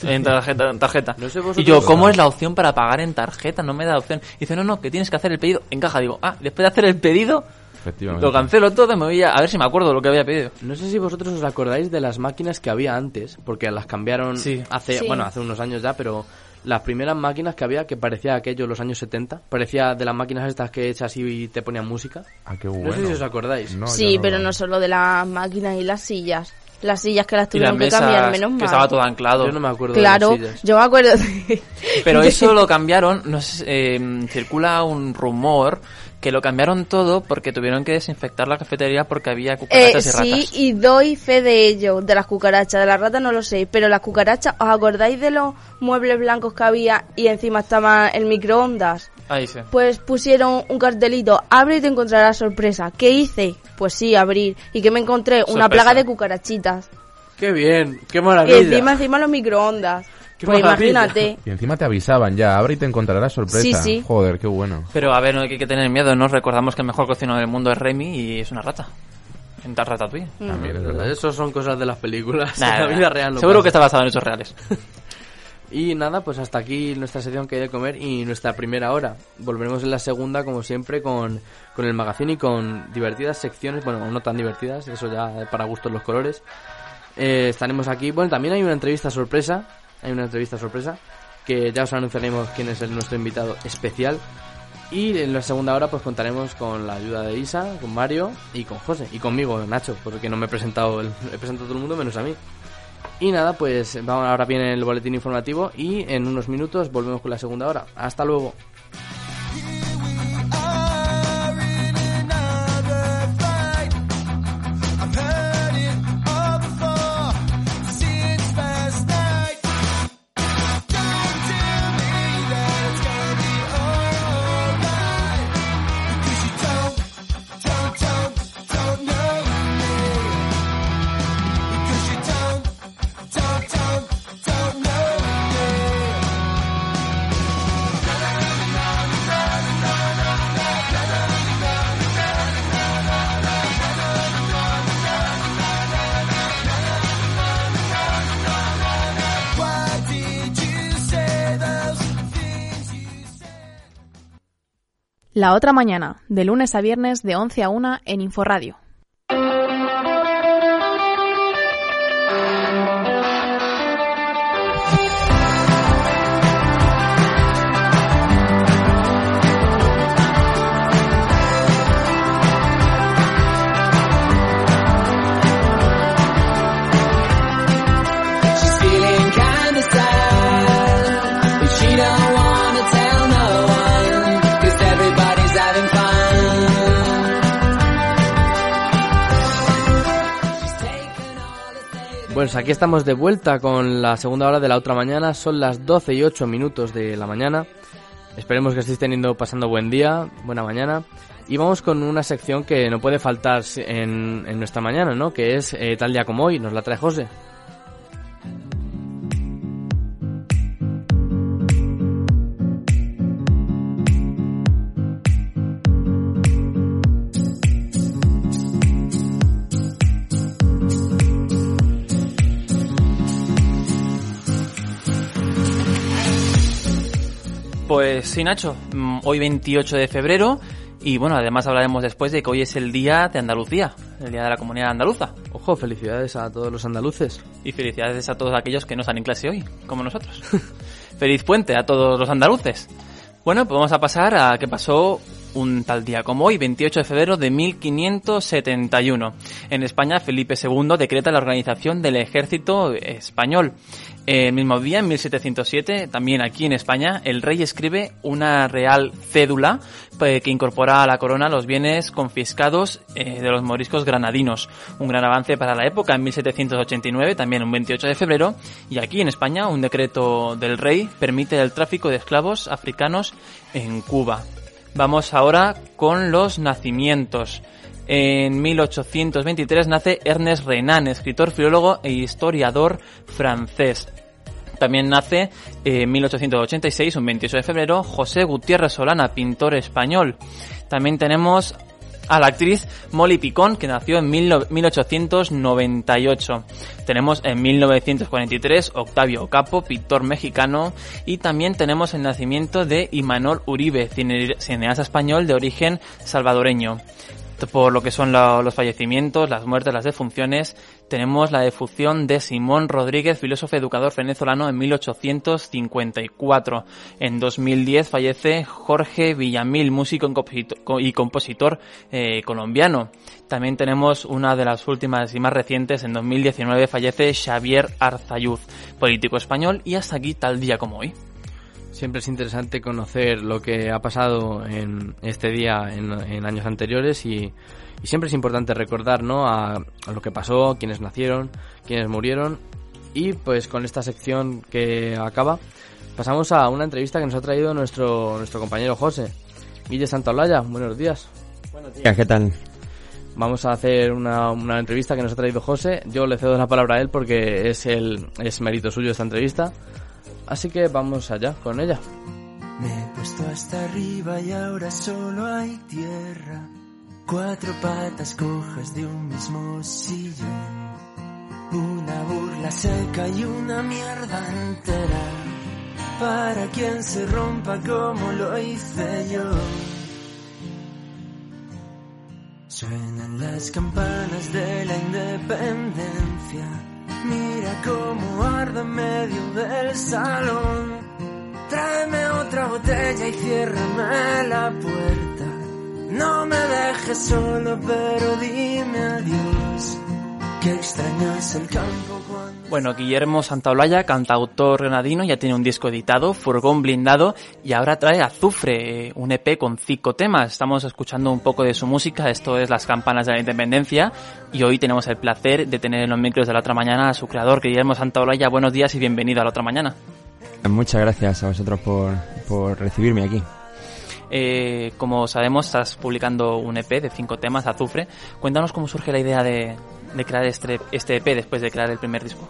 En [LAUGHS] tarjeta. en tarjeta. No sé y yo, ¿cómo es la opción para pagar en tarjeta? No me da opción. Y dice, no, no, que tienes que hacer el pedido en caja. Digo, ah, después de hacer el pedido, Efectivamente. lo cancelo todo y me voy a, a ver si me acuerdo lo que había pedido. No sé si vosotros os acordáis de las máquinas que había antes, porque las cambiaron Sí. hace, Sí. bueno, hace unos años ya, pero las primeras máquinas que había, que parecía aquello los años 70, parecía de las máquinas estas que echas y te ponían música. Ah, qué No bueno. sé si os acordáis. No, sí, pero lo- no solo de las máquinas y las sillas. Las sillas que las tuvieron que cambiar, menos mal. que estaba todo anclado. Yo no me acuerdo Claro, de las sillas. yo me acuerdo de... Pero [LAUGHS] eso lo cambiaron, no sé, eh, circula un rumor que lo cambiaron todo porque tuvieron que desinfectar la cafetería porque había Eh, cucarachas y sí, ratas. y doy fe de ello, de las cucarachas, de las ratas no lo sé, pero las cucarachas, ¿os acordáis de los muebles blancos que había y encima estaba el microondas? Ahí sí. Pues pusieron un cartelito, abre y te encontrarás sorpresa. ¿Qué hice? Pues sí, abrir. ¿Y que me encontré? Una plaga de cucarachitas. Qué bien, qué Y maravilla. encima, encima los microondas. Qué pues imagínate. Y encima te avisaban ya, abre y te encontrarás sorpresa. Sí, sí. Joder, qué bueno. Pero a ver, no hay que tener miedo, ¿no? Recordamos que el mejor cocinero del mundo es Remy y es una rata. En tal ratatouille. También es verdad. Eso son cosas de las películas. Nah, la vida real no Seguro pasa. que está basado en hechos reales. [LAUGHS] Y nada, pues hasta aquí nuestra sección que hay de comer y nuestra primera hora. Volveremos en la segunda, como siempre, con, con el magazine y con divertidas secciones, bueno, no tan divertidas, eso ya para gustos los colores. Eh, estaremos aquí. Bueno, también hay una entrevista sorpresa, hay una entrevista sorpresa, que ya os anunciaremos quién es el, nuestro invitado especial. Y en la segunda hora pues contaremos con la ayuda de Isa, con Mario y con José. Y conmigo, Nacho, porque no me he presentado, el- he presentado todo el mundo menos a mí. Y nada, pues vamos, ahora viene el boletín informativo y en unos minutos volvemos con la segunda hora. Hasta luego. La otra mañana, de lunes a viernes de 11 a 1 en Inforadio. Pues aquí estamos de vuelta con la segunda hora de la otra mañana. Son las 12 y 8 minutos de la mañana. Esperemos que estéis teniendo, pasando buen día, buena mañana. Y vamos con una sección que no puede faltar en, en nuestra mañana, ¿no? Que es eh, tal día como hoy. Nos la trae José. Sí, Nacho. Mm, Hoy 28 de febrero. Y bueno, además hablaremos después de que hoy es el Día de Andalucía, el Día de la Comunidad Andaluza. Ojo, felicidades a todos los andaluces. Y felicidades a todos aquellos que no están en clase hoy, como nosotros. [LAUGHS] Feliz puente a todos los andaluces. Bueno, pues vamos a pasar a qué pasó un tal día como hoy, 28 de febrero de 1571. En España, Felipe II decreta la organización del ejército español. El mismo día, en 1707, también aquí en España, el rey escribe una real cédula eh, que incorpora a la corona los bienes confiscados eh, de los moriscos granadinos. Un gran avance para la época, en 1789, también un 28 de febrero. Y aquí en España, un decreto del rey permite el tráfico de esclavos africanos en Cuba. Vamos ahora con los nacimientos. En 1823 nace Ernest Renan, escritor, filólogo e historiador francés. También nace en 1886, un 28 de febrero, José Gutiérrez Solana, pintor español. También tenemos a la actriz Molly Picón, que nació en 1898. Tenemos en 1943 Octavio Capo, pintor mexicano, y también tenemos el nacimiento de Imanol Uribe, cineasta español de origen salvadoreño por lo que son los fallecimientos, las muertes, las defunciones, tenemos la defunción de Simón Rodríguez, filósofo educador venezolano en 1854. En 2010 fallece Jorge Villamil, músico y compositor eh, colombiano. También tenemos una de las últimas y más recientes, en 2019 fallece Xavier Arzayuz, político español y hasta aquí tal día como hoy. Siempre es interesante conocer lo que ha pasado en este día en, años anteriores y, siempre es importante recordar ¿no? a, lo que pasó, quiénes nacieron, quiénes murieron y pues con esta sección que acaba pasamos a una entrevista que nos ha traído nuestro, nuestro compañero José. Guille Santaolalla, buenos días. Buenos días, ¿qué tal? Vamos a hacer una, una, entrevista que nos ha traído José. Yo le cedo la palabra a él porque es, el, es mérito suyo esta entrevista. Así que vamos allá con ella. Me he puesto hasta arriba y ahora solo hay tierra. Cuatro patas cojas de un mismo sillón. Una burla seca y una mierda entera. Para quien se rompa como lo hice yo. Suenan las campanas de la independencia Mira cómo arde en medio del salón. Tráeme otra botella y ciérrame la puerta. No me dejes solo, pero dime adiós. Que extrañas el campo cuando... Bueno, Guillermo Santaolalla, cantautor granadino, ya tiene un disco editado, Furgón Blindado, y ahora trae Azufre, un EP con cinco temas. Estamos escuchando un poco de su música, esto es Las Campanas de la Independencia, y hoy tenemos el placer de tener en los micros de la otra mañana a su creador, Guillermo Santaolalla. Buenos días y bienvenido a la otra mañana. Muchas gracias a vosotros por, por recibirme aquí. Eh, como sabemos, estás publicando un EP de cinco temas, Azufre. Cuéntanos cómo surge la idea de, de crear este, este EP después de crear el primer disco.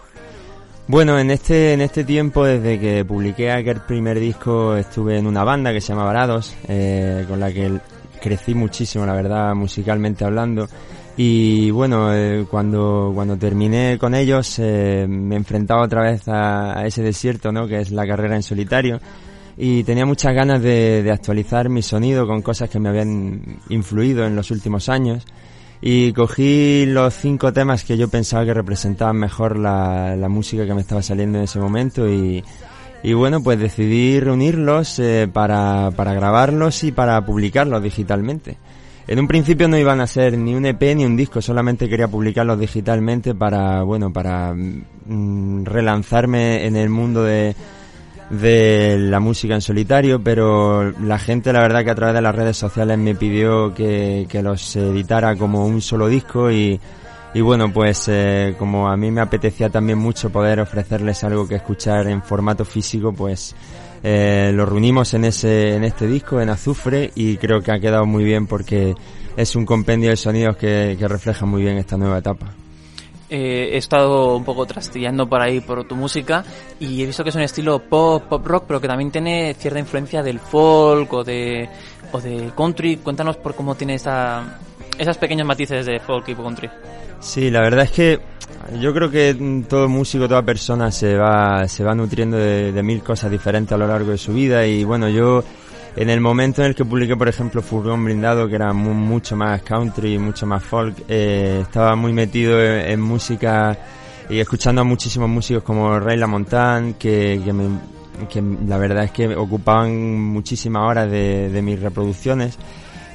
Bueno, en este, en este tiempo, desde que publiqué aquel primer disco, estuve en una banda que se llama Varados, eh, con la que crecí muchísimo, la verdad, musicalmente hablando. Y bueno, eh, cuando, cuando terminé con ellos, eh, me enfrentaba otra vez a, ese desierto, ¿no? Que es la carrera en solitario y tenía muchas ganas de, actualizar mi sonido con cosas que me habían influido en los últimos años y cogí los cinco temas que yo pensaba que representaban mejor la, música que me estaba saliendo en ese momento y, bueno, pues decidí reunirlos eh, para, para grabarlos y para publicarlos digitalmente. En un principio no iban a ser ni un EP ni un disco, solamente quería publicarlos digitalmente para, bueno, para mm, relanzarme en el mundo de, de la música en solitario, pero la gente la verdad que a través de las redes sociales me pidió que, los editara como un solo disco y, y bueno, pues eh, como a mí me apetecía también mucho poder ofrecerles algo que escuchar en formato físico, pues eh, lo reunimos en, ese, en este disco, en Azufre, y creo que ha quedado muy bien porque es un compendio de sonidos que, que refleja muy bien esta nueva etapa. Eh, he estado un poco trastillando por ahí por tu música y he visto que es un estilo pop, pop rock, pero que también tiene cierta influencia del folk o de o del country. Cuéntanos por cómo tiene esa, esas pequeños matices de folk y country. Sí, la verdad es que yo creo que todo músico, toda persona se va se va nutriendo de mil cosas diferentes a lo largo de su vida y bueno, yo en el momento en el que publiqué, por ejemplo, Furgón Blindado, que era mucho más country, mucho más folk, eh, estaba muy metido en, música y escuchando a muchísimos músicos como Ray LaMontagne, que, que, me, que la verdad es que ocupaban muchísimas horas de, de mis reproducciones.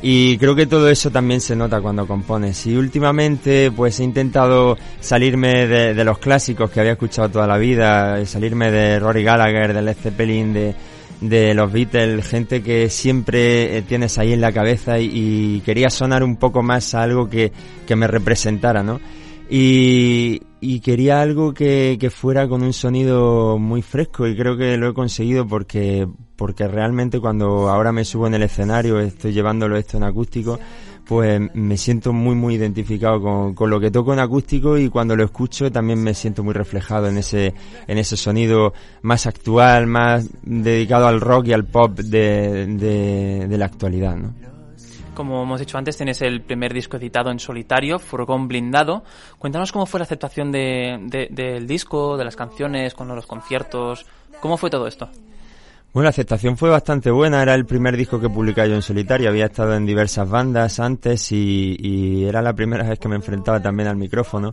Y creo que todo eso también se nota cuando compones. Y últimamente pues he intentado salirme de, de los clásicos que había escuchado toda la vida, salirme de Rory Gallagher, de Led Zeppelin, de, de los Beatles, gente que siempre eh, tienes ahí en la cabeza y, quería sonar un poco más a algo que, que me representara, ¿no? Y, y quería algo que, que fuera con un sonido muy fresco y creo que lo he conseguido porque, porque realmente cuando ahora me subo en el escenario, estoy llevándolo esto en acústico, pues me siento muy muy identificado con, con lo que toco en acústico y cuando lo escucho también me siento muy reflejado en ese, en ese sonido más actual, más dedicado al rock y al pop de, de, la actualidad, ¿no? Como hemos dicho antes, tienes el primer disco editado en solitario, Furgón Blindado. Cuéntanos cómo fue la aceptación de- del disco, de las canciones, con los conciertos. ¿Cómo fue todo esto? Bueno, la aceptación fue bastante buena, era el primer disco que publicaba yo en solitario, había estado en diversas bandas antes y, era la primera vez que me enfrentaba también al micrófono,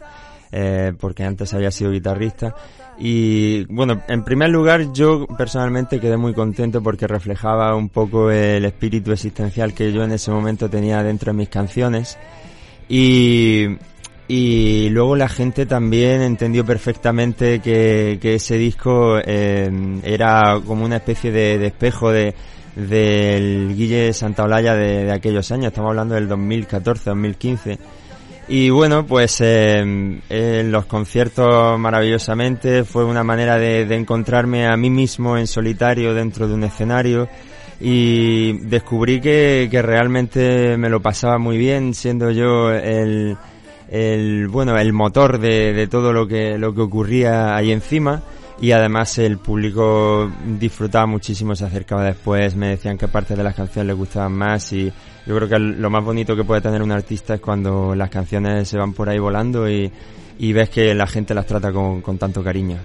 eh, porque antes había sido guitarrista. Y bueno, en primer lugar yo personalmente quedé muy contento porque reflejaba un poco el espíritu existencial que yo en ese momento tenía dentro de mis canciones. Y, y luego la gente también entendió perfectamente que, que ese disco eh, era como una especie de, espejo de del Guille Santaolalla de, de aquellos años, estamos hablando del 2014, 2015. Y bueno, pues eh, los conciertos maravillosamente fue una manera de, de encontrarme a mí mismo en solitario dentro de un escenario y descubrí que, que realmente me lo pasaba muy bien siendo yo el, el bueno el motor de, de todo lo que lo que ocurría ahí encima. Y además el público disfrutaba muchísimo se acercaba después me decían que partes de las canciones les gustaban más. Y yo creo que lo más bonito que puede tener un artista es cuando las canciones se van por ahí volando y, y ves que la gente las trata con, con tanto cariño.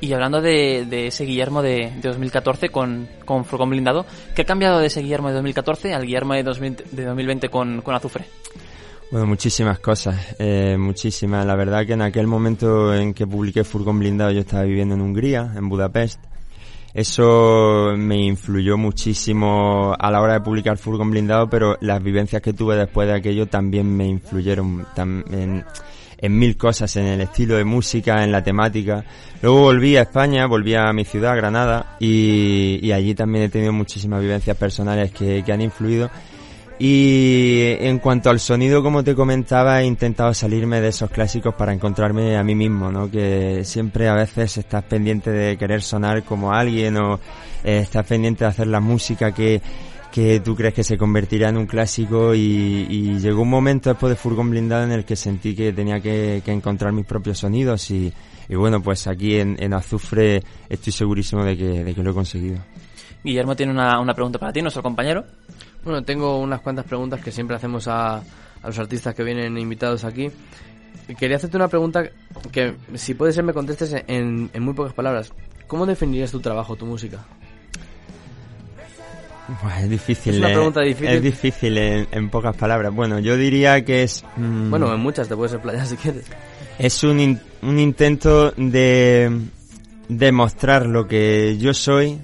Y hablando de, ese Guillermo de, de 2014 con, con Furgón Blindado, ¿qué ha cambiado de ese Guillermo de 2014 al Guillermo de, 2000 de 2020 con, con Azufre? Bueno, muchísimas cosas, eh, muchísimas. La verdad que en aquel momento en que publiqué Furgón Blindado yo estaba viviendo en Hungría, en Budapest. Eso me influyó muchísimo a la hora de publicar Furgón Blindado, pero las vivencias que tuve después de aquello también me influyeron en, en mil cosas, en el estilo de música, en la temática. Luego volví a España, volví a mi ciudad, Granada, y, y allí también he tenido muchísimas vivencias personales que, que han influido. Y en cuanto al sonido, como te comentaba, he intentado salirme de esos clásicos para encontrarme a mí mismo, ¿no? Que siempre a veces estás pendiente de querer sonar como alguien o eh, estás pendiente de hacer la música que, que tú crees que se convertirá en un clásico y, y llegó un momento después de Furgón Blindado en el que sentí que tenía que, que encontrar mis propios sonidos y, y bueno, pues aquí en, en Azufre estoy segurísimo de que, de que lo he conseguido. Guillermo tiene una, una pregunta para ti, nuestro compañero. Bueno, tengo unas cuantas preguntas que siempre hacemos a, a los artistas que vienen invitados aquí. Quería hacerte una pregunta que, si puede ser, me contestes en, en muy pocas palabras. ¿Cómo definirías tu trabajo, tu música? Es difícil. Es una eh, pregunta difícil. Es difícil en, en pocas palabras. Bueno, yo diría que es. mm, Bueno, en muchas te puedes explayar si quieres. es un, in- un intento de demostrar lo que yo soy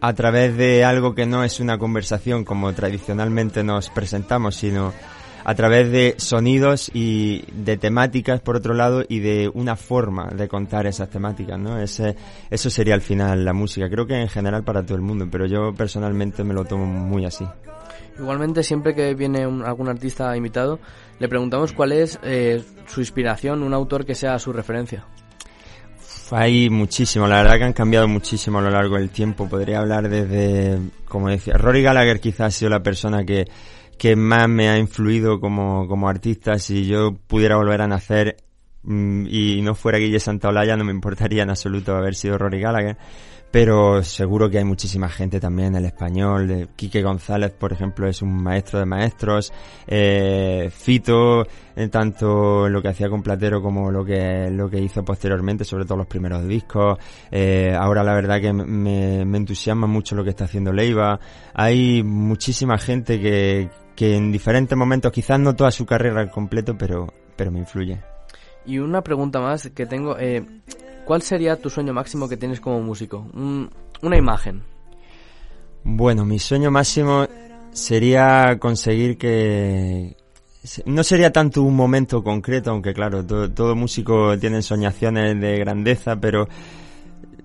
a través de algo que no es una conversación como tradicionalmente nos presentamos, sino a través de sonidos y de temáticas por otro lado y de una forma de contar esas temáticas, ¿no? Ese, eso sería al final la música. Creo que en general para todo el mundo, pero yo personalmente me lo tomo muy así. Igualmente, siempre que viene un- algún artista invitado, le preguntamos cuál es eh, su inspiración, un autor que sea su referencia. Hay muchísimo, la verdad que han cambiado muchísimo a lo largo del tiempo. Podría hablar desde, como decía, Rory Gallagher quizás ha sido la persona que, que más me ha influido como, como artista. Si yo pudiera volver a nacer mm, y no fuera Guille Santaolalla, no me importaría en absoluto haber sido Rory Gallagher. Pero seguro que hay muchísima gente también, el español, Quique González, por ejemplo, es un maestro de maestros, eh, Fito, eh, tanto lo que hacía con Platero como lo que, lo que hizo posteriormente, sobre todo los primeros discos. Eh, ahora la verdad que me, me entusiasma mucho lo que está haciendo Leiva. Hay muchísima gente que, que en diferentes momentos, quizás no toda su carrera al completo, pero, pero me influye. Y una pregunta más que tengo, eh, ¿cuál sería tu sueño máximo que tienes como músico? Un- una imagen. Bueno, mi sueño máximo sería conseguir que... No sería tanto un momento concreto, aunque claro, todo, todo músico tiene soñaciones de grandeza, pero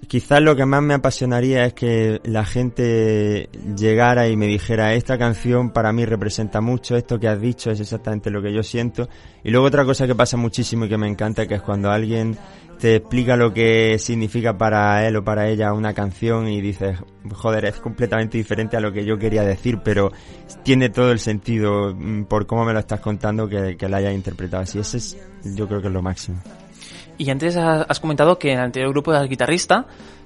quizás lo que más me apasionaría es que la gente llegara y me dijera, esta canción para mí representa mucho, esto que has dicho es exactamente lo que yo siento. Y luego otra cosa que pasa muchísimo y que me encanta, que es cuando alguien te explica lo que significa para él o para ella una canción y dices, joder, es completamente diferente a lo que yo quería decir, pero tiene todo el sentido mm, por cómo me lo estás contando que, que la hayas interpretado así. Ese es, yo creo que es lo máximo. Y antes has comentado que en el anterior grupo eras guitarrista,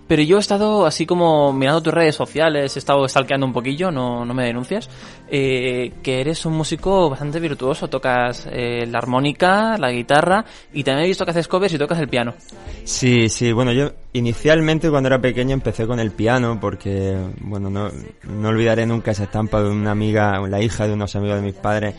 pero yo he estado así como mirando tus redes sociales, he estado stalkeando un poquillo, no, no me denuncias, eh, que eres un músico bastante virtuoso, tocas eh, la armónica, la guitarra y también he visto que haces covers y tocas el piano. Sí, sí, bueno, yo inicialmente cuando era pequeño empecé con el piano porque, bueno, no, no olvidaré nunca esa estampa de una amiga, la hija de unos amigos de mis padres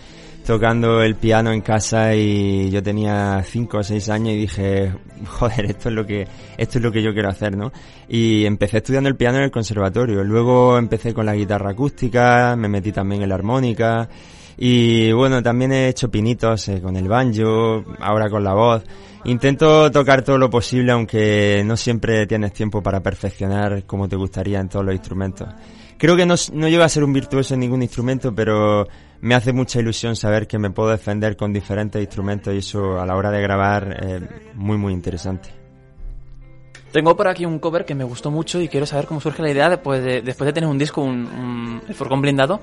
tocando el piano en casa y yo tenía cinco o seis años y dije, joder, esto es lo que, esto es lo que yo quiero hacer, ¿no? Y empecé estudiando el piano en el conservatorio. Luego empecé con la guitarra acústica, me metí también en la armónica. Y bueno, también he hecho pinitos eh, con el banjo, ahora con la voz. Intento tocar todo lo posible, aunque no siempre tienes tiempo para perfeccionar como te gustaría en todos los instrumentos. Creo que no, no llego a ser un virtuoso en ningún instrumento, pero me hace mucha ilusión saber que me puedo defender con diferentes instrumentos y eso a la hora de grabar es muy muy interesante. Tengo por aquí un cover que me gustó mucho y quiero saber cómo surge la idea después de, después de tener un disco, un, un- el furgón blindado,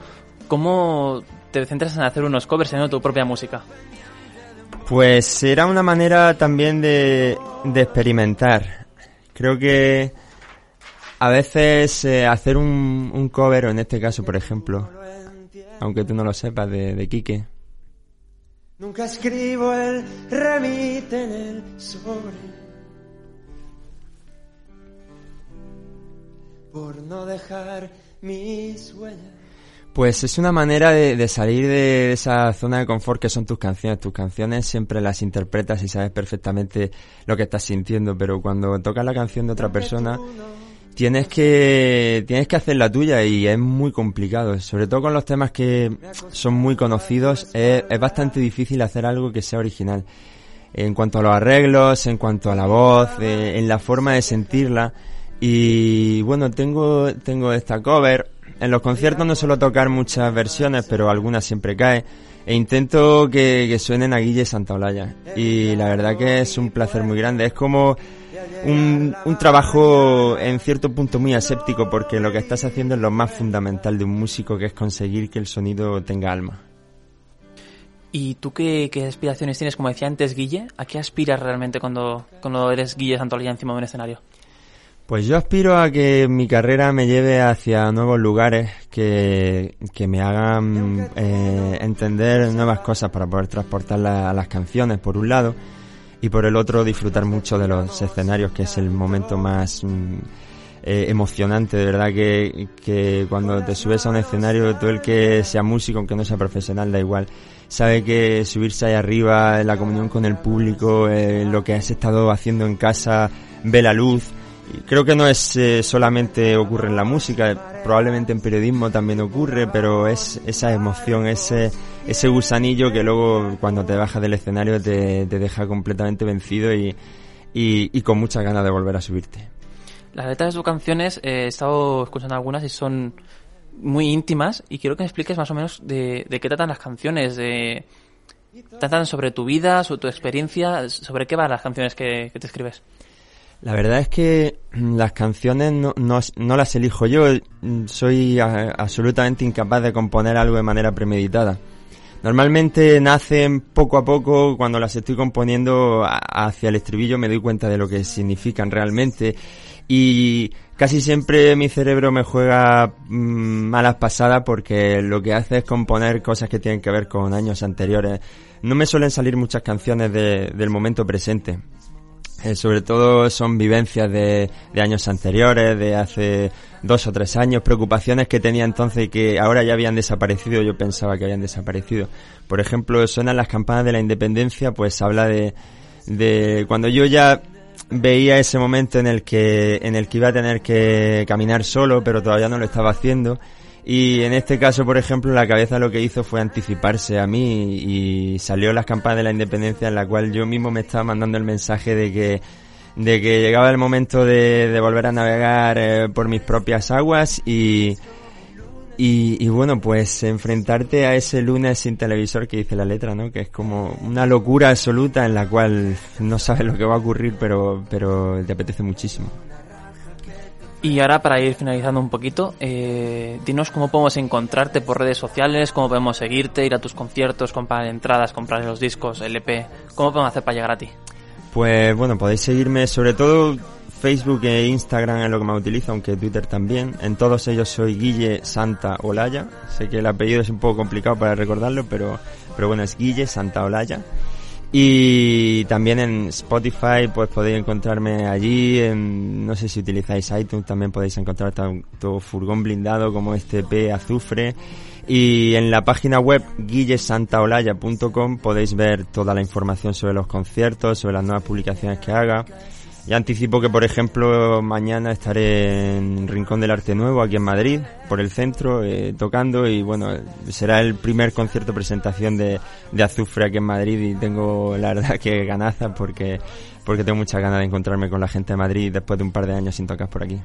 cómo te centras en hacer unos covers en tu propia música. Pues era una manera también de, de experimentar. Creo que a veces eh, hacer un, un cover, o en este caso, por ejemplo, aunque tú no lo sepas, de, de Quique, Nunca escribo el remite en el sobre. Por no dejar mis huellas. Pues es una manera de, de salir de esa zona de confort que son tus canciones. Tus canciones siempre las interpretas y sabes perfectamente lo que estás sintiendo, pero cuando tocas la canción de otra persona tienes que tienes que hacer la tuya y es muy complicado. Sobre todo con los temas que son muy conocidos es, es bastante difícil hacer algo que sea original. En cuanto a los arreglos, en cuanto a la voz, eh, en la forma de sentirla. Y bueno, tengo, tengo esta cover. En los conciertos no suelo tocar muchas versiones, pero algunas siempre cae. E intento que, que suenen a Guille Santaolalla. Y la verdad que es un placer muy grande. Es como un, un trabajo en cierto punto muy aséptico, porque lo que estás haciendo es lo más fundamental de un músico, que es conseguir que el sonido tenga alma. ¿Y tú qué, qué aspiraciones tienes? Como decía antes Guille, ¿a qué aspiras realmente cuando, cuando eres Guille Santolaya encima de un escenario? Pues yo aspiro a que mi carrera me lleve hacia nuevos lugares que, que me hagan eh, entender nuevas cosas para poder transportarlas a las canciones, por un lado, y por el otro disfrutar mucho de los escenarios, que es el momento más mm, eh, emocionante, de verdad que, que cuando te subes a un escenario, todo el que sea músico, aunque no sea profesional, da igual, sabe que subirse ahí arriba, la comunión con el público, eh, lo que has estado haciendo en casa, ve la luz, creo que no es eh, solamente ocurre en la música, probablemente en periodismo también ocurre, pero es esa emoción, ese, ese gusanillo que luego cuando te bajas del escenario te, deja completamente vencido y, y, con muchas ganas de volver a subirte. Las letras de tus canciones eh, he estado escuchando algunas y son muy íntimas y quiero que me expliques más o menos de, de qué tratan las canciones, de tratan sobre tu vida, sobre tu experiencia, sobre qué van las canciones que te escribes. La verdad es que mm, las canciones no, no, no las elijo yo, mm, soy a- absolutamente incapaz de componer algo de manera premeditada. Normalmente nacen poco a poco, cuando las estoy componiendo hacia el estribillo me doy cuenta de lo que significan realmente y casi siempre mi cerebro me juega mm, malas pasadas porque lo que hace es componer cosas que tienen que ver con años anteriores. No me suelen salir muchas canciones de- del momento presente. Eh, sobre todo son vivencias de, de años anteriores, de hace dos o tres años, preocupaciones que tenía entonces y que ahora ya habían desaparecido, yo pensaba que habían desaparecido. Por ejemplo, suenan las campanas de la independencia, pues habla de, de cuando yo ya veía ese momento en el que, en el que iba a tener que caminar solo, pero todavía no lo estaba haciendo. Y en este caso, por ejemplo, la cabeza lo que hizo fue anticiparse a mí y salió las campanas de la independencia en la cual yo mismo me estaba mandando el mensaje de que de que llegaba el momento de, volver a navegar eh, por mis propias aguas y, y, y bueno, pues enfrentarte a ese lunes sin televisor que dice la letra, ¿no? Que es como una locura absoluta en la cual no sabes lo que va a ocurrir, pero, pero te apetece muchísimo. Y ahora para ir finalizando un poquito, eh, dinos cómo podemos encontrarte por redes sociales, cómo podemos seguirte, ir a tus conciertos, comprar entradas, comprar los discos, LP, cómo podemos hacer para llegar a ti. Pues bueno, podéis seguirme sobre todo Facebook e Instagram es lo que más utilizo, aunque Twitter también. En todos ellos soy Guille Santa Olaya. Sé que el apellido es un poco complicado para recordarlo, pero, pero bueno, es Guille Santa Olaya. Y también en Spotify pues podéis encontrarme allí, en, no sé si utilizáis iTunes, también podéis encontrar tanto furgón blindado como este P azufre. Y en la página web guillesantaolaya.com podéis ver toda la información sobre los conciertos, sobre las nuevas publicaciones que haga. Ya anticipo que, por ejemplo, mañana estaré en Rincón del Arte Nuevo, aquí en Madrid, por el centro, eh, tocando y bueno, será el primer concierto presentación de, de Azufre aquí en Madrid y tengo la verdad [LAUGHS] que ganaza porque, porque tengo muchas ganas de encontrarme con la gente de Madrid después de un par de años sin tocar por aquí.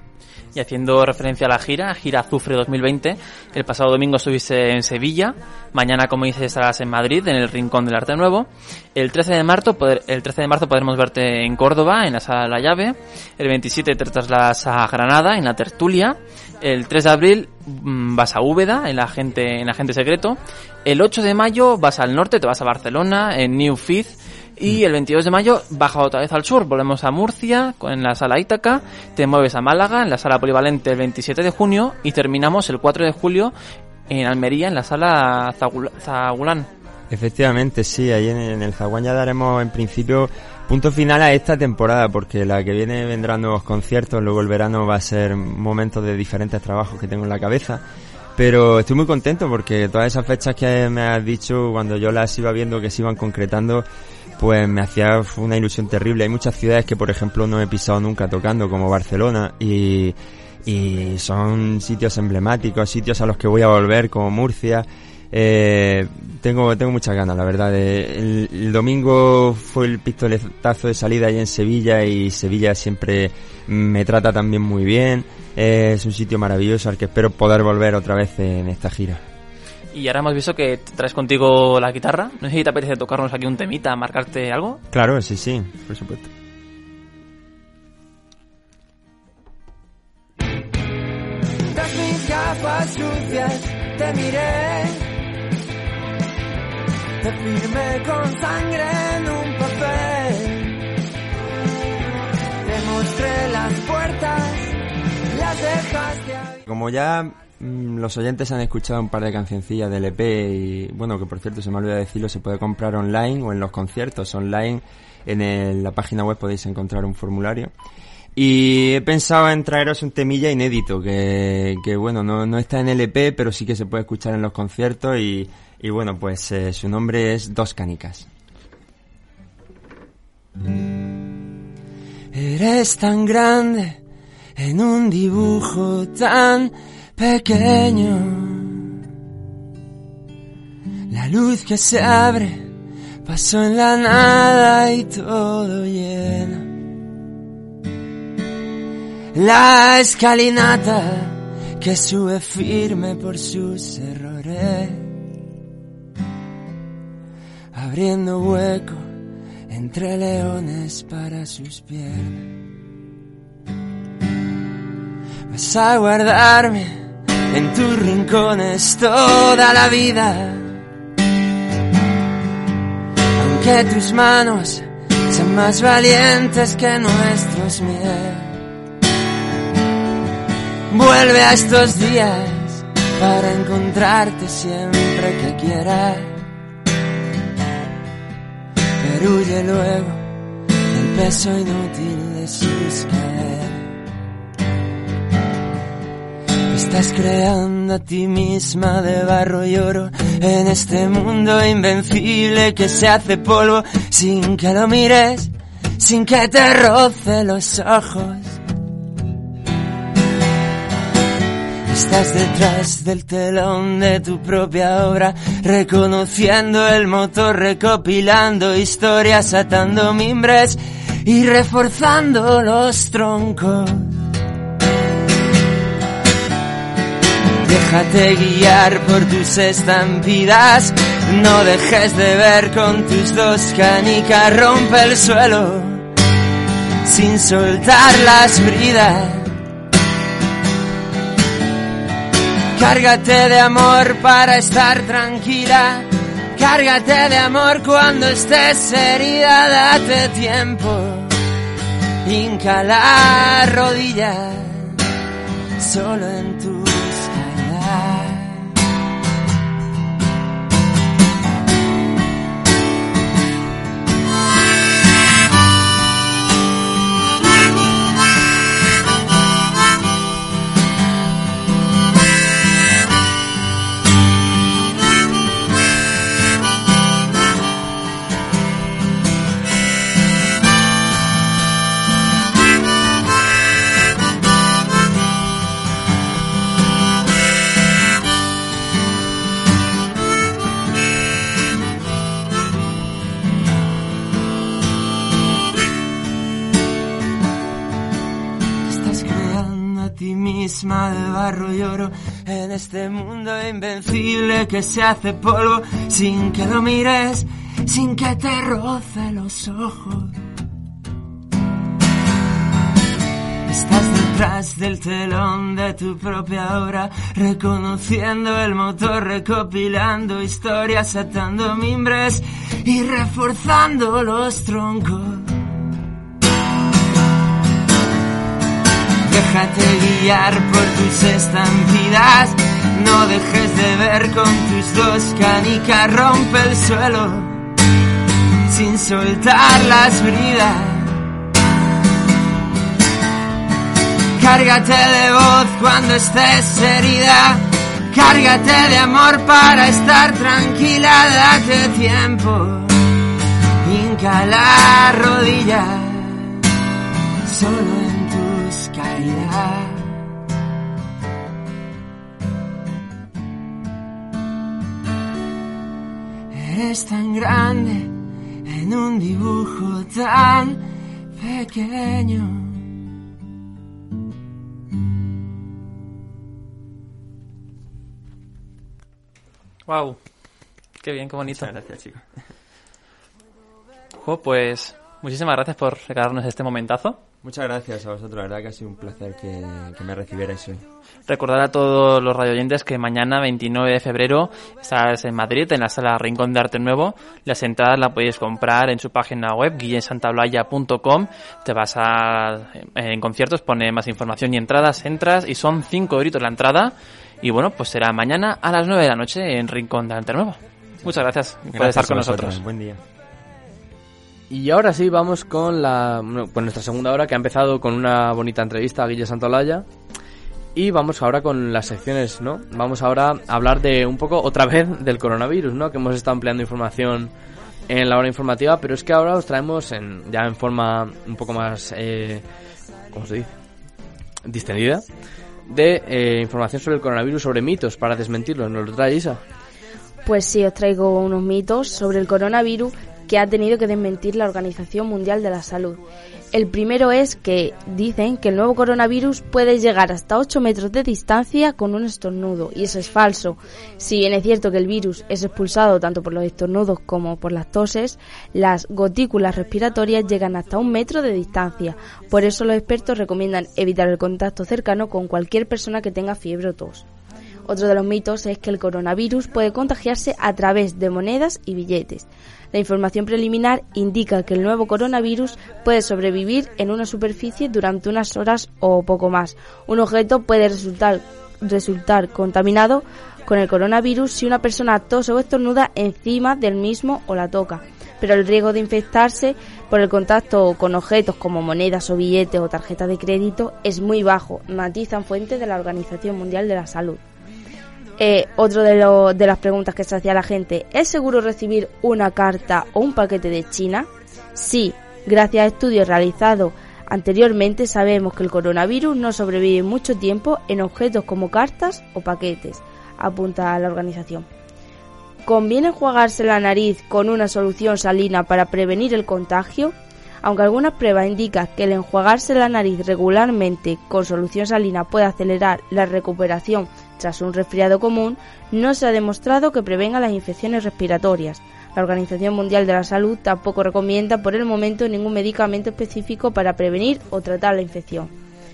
Y haciendo referencia a la gira, gira Azufre 2020, el pasado domingo estuviste en Sevilla, mañana como dices estarás en Madrid, en el Rincón del Arte Nuevo, el 13 de marzo, el 13 de marzo podremos verte en Córdoba, en la Sala La Llave, el 27 te trasladas a Granada, en la Tertulia, el 3 de abril mm, vas a Úbeda, en la gente, en Agente Secreto, el 8 de mayo vas al norte, te vas a Barcelona, en New Fifth, y el 22 de mayo baja otra vez al sur, volvemos a Murcia con- en la sala Ítaca, te mueves a Málaga en la sala polivalente el 27 de junio y terminamos el 4 de julio en Almería en la sala Zagul- Zagulán. Efectivamente, sí, ahí en, en el Zaguán ya daremos en principio punto final a esta temporada, porque la que viene vendrán nuevos conciertos, luego el verano va a ser momentos de diferentes trabajos que tengo en la cabeza. Pero estoy muy contento porque todas esas fechas que me has dicho, cuando yo las iba viendo que se iban concretando, pues me hacía una ilusión terrible. Hay muchas ciudades que, por ejemplo, no he pisado nunca tocando, como Barcelona, y, y son sitios emblemáticos, sitios a los que voy a volver, como Murcia. Eh, tengo, tengo muchas ganas, la verdad. el, el domingo fue el pistoletazo de salida ahí en Sevilla y Sevilla siempre me trata también muy bien. Eh, es un sitio maravilloso al que espero poder volver otra vez en esta gira. Y ahora hemos visto que te traes contigo la guitarra. No sé si te apetece tocarnos aquí un temita, marcarte algo. Claro, sí, sí, por supuesto. Tras mis gafas sucias te miré. Te firmé con sangre en un papel. Te mostré las puertas, las dejaste. Como ya los oyentes han escuchado un par de cancioncillas del EP y bueno, que por cierto se me olvidó decirlo, se puede comprar online o en los conciertos online. En la página web podéis encontrar un formulario. Y he pensado en traeros un temilla inédito, que, que bueno, no, no está en el EP, pero sí que se puede escuchar en los conciertos y, y bueno, pues eh, su nombre es Dos Canicas. Eres tan grande en un dibujo tan pequeño. La luz que se abre pasó en la nada y todo lleno. La escalinata que sube firme por sus errores. Abriendo hueco entre leones para sus piernas. Vas a guardarme en tus rincones toda la vida. Aunque tus manos sean más valientes que nuestros miedos. Vuelve a estos días para encontrarte siempre que quieras. Pero huye luego del peso inútil de sus caderas. Estás creando a ti misma de barro y oro en este mundo invencible que se hace polvo sin que lo mires, sin que te roce los ojos. Estás detrás del telón de tu propia obra, reconociendo el motor, recopilando historias, atando mimbres y reforzando los troncos. Déjate guiar por tus estampidas, no dejes de ver con tus dos canicas, rompe el suelo sin soltar las bridas. Cárgate de amor para estar tranquila. Cárgate de amor cuando estés herida, date tiempo. Hinca la rodilla solo en tus de barro y oro en este mundo invencible que se hace polvo sin que lo mires, sin que te roce los ojos. Estás detrás del telón de tu propia obra, reconociendo el motor, recopilando historias, atando mimbres y reforzando los troncos. Déjate guiar por tus estampidas, no dejes de ver con tus dos canicas, rompe el suelo sin soltar las bridas. Cárgate de voz cuando estés herida, cárgate de amor para estar tranquila, date tiempo, hinca la rodilla. Solo Eres tan grande en un dibujo tan pequeño. Wow. Qué bien, qué bonito. gracias, chicos. Jo, pues muchísimas gracias por regalarnos este momentazo. Muchas gracias a vosotros, la verdad que ha sido un placer que, que me recibierais hoy. Recordar a todos los radioyentes que mañana, 29 de febrero, estás en Madrid, en la sala Rincón de Arte Nuevo. Las entradas las podéis comprar en su página web, guillensantablaya.com. Te vas a, en conciertos, pone más información y entradas, entras y son 5 euritos la entrada. Y bueno, pues será mañana a las 9 de la noche en Rincón de Arte Nuevo. Muchas gracias, por Gracias estar con nosotros. Buen día. Y ahora sí, vamos con la con nuestra segunda hora, que ha empezado con una bonita entrevista a Guille Santolaya. Y vamos ahora con las secciones, ¿no? Vamos ahora a hablar de un poco, otra vez, del coronavirus, ¿no? Que hemos estado ampliando información en la hora informativa, pero es que ahora os traemos en, ya en forma un poco más, eh, ¿cómo se dice? Distendida, de eh, información sobre el coronavirus, sobre mitos, para desmentirlos. ¿Nos lo trae Isa? Pues sí, os traigo unos mitos sobre el coronavirus que ha tenido que desmentir la Organización Mundial de la Salud. El primero es que dicen que el nuevo coronavirus puede llegar hasta 8 metros de distancia con un estornudo, y eso es falso. Si bien es cierto que el virus es expulsado tanto por los estornudos como por las toses, las gotículas respiratorias llegan hasta un metro de distancia. Por eso los expertos recomiendan evitar el contacto cercano con cualquier persona que tenga fiebre o tos. Otro de los mitos es que el coronavirus puede contagiarse a través de monedas y billetes. La información preliminar indica que el nuevo coronavirus puede sobrevivir en una superficie durante unas horas o poco más. Un objeto puede resultar, contaminado con el coronavirus si una persona tose o estornuda encima del mismo o la toca. Pero el riesgo de infectarse por el contacto con objetos como monedas o billetes o tarjetas de crédito es muy bajo, matizan fuentes de la Organización Mundial de la Salud. Eh, otro de, de las preguntas que se hacía la gente, ¿es seguro recibir una carta o un paquete de China? Sí, gracias a estudios realizados Anteriormente sabemos que el coronavirus no sobrevive mucho tiempo en objetos como cartas o paquetes, apunta la organización. ¿Conviene enjuagarse la nariz con una solución salina para prevenir el contagio? Aunque algunas pruebas indican que el enjuagarse la nariz regularmente con solución salina puede acelerar la recuperación tras un resfriado común, no se ha demostrado que prevenga las infecciones respiratorias. La Organización Mundial de la Salud tampoco recomienda por el momento ningún medicamento específico para prevenir o tratar la infección.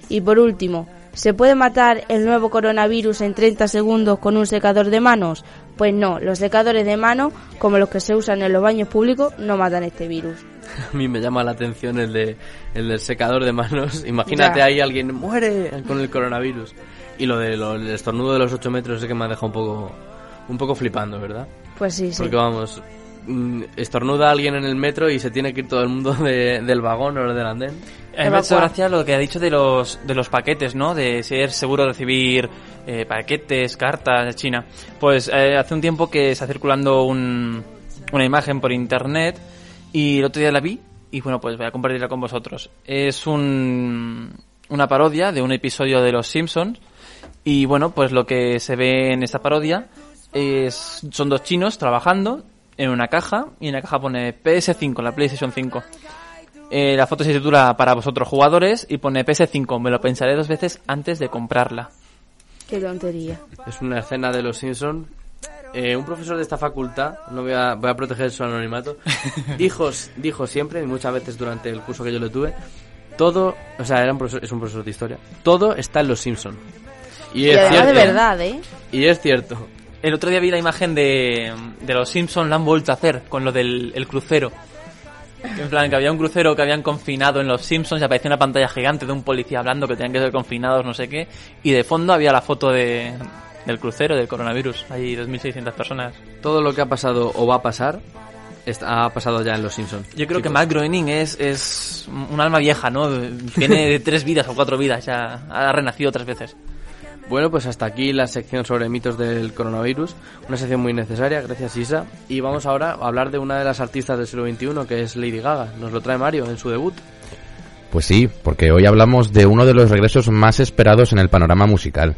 Y por último, ¿se puede matar el nuevo coronavirus en 30 segundos con un secador de manos? Pues no, los secadores de mano, como los que se usan en los baños públicos, no matan este virus. [LAUGHS] A mí me llama la atención el de el del secador de manos. Imagínate Ya. ahí alguien muere con el coronavirus. Y lo del el estornudo de los 8 metros es que me ha dejado un poco un poco flipando, ¿verdad? Pues sí, sí. Porque vamos, mm, estornuda alguien en el metro y se tiene que ir todo el mundo de- del vagón o del andén. A mí me ha hecho gracia lo que ha dicho de los, de los paquetes, ¿no? De ser seguro de recibir eh, paquetes, cartas de China. Pues eh, hace un tiempo que está circulando un- una imagen por internet y el otro día la vi y bueno, pues voy a compartirla con vosotros. Es un, una parodia de un episodio de Los Simpsons y bueno, pues lo que se ve en esta parodia es, son dos chinos trabajando en una caja y en la caja pone PS5, la PlayStation 5. Eh, la foto se titula Para vosotros jugadores y pone PS5. Me lo pensaré dos veces antes de comprarla. Qué tontería. Es una escena de los Simpsons. Eh, un profesor de esta facultad, no voy a, voy a proteger su anonimato, [LAUGHS] dijo, dijo siempre, y muchas veces durante el curso que yo lo tuve, todo, o sea, era un profesor- es un profesor de historia, todo está en los Simpsons. Y, Y es además cierto. de verdad, ¿eh? Y es cierto. El otro día vi la imagen de, de los Simpsons, la han vuelto a hacer con lo del el crucero. En plan, que había un crucero que habían confinado en los Simpsons y aparecía una pantalla gigante de un policía hablando que tenían que ser confinados, no sé qué. Y de fondo había la foto de, del crucero, del coronavirus. Hay 2.600 personas. Todo lo que ha pasado o va a pasar está- ha pasado ya en los Simpsons. Yo creo que. Matt Groening es, es un alma vieja, ¿no? Tiene [LAUGHS] tres vidas o cuatro vidas, ya ha renacido tres veces. Bueno, pues hasta aquí la sección sobre mitos del coronavirus, una sección muy necesaria, gracias Isa. Y vamos ahora a hablar de una de las artistas del siglo XXI, que es Lady Gaga. Nos lo trae Mario en su debut. Pues sí, porque hoy hablamos de uno de los regresos más esperados en el panorama musical.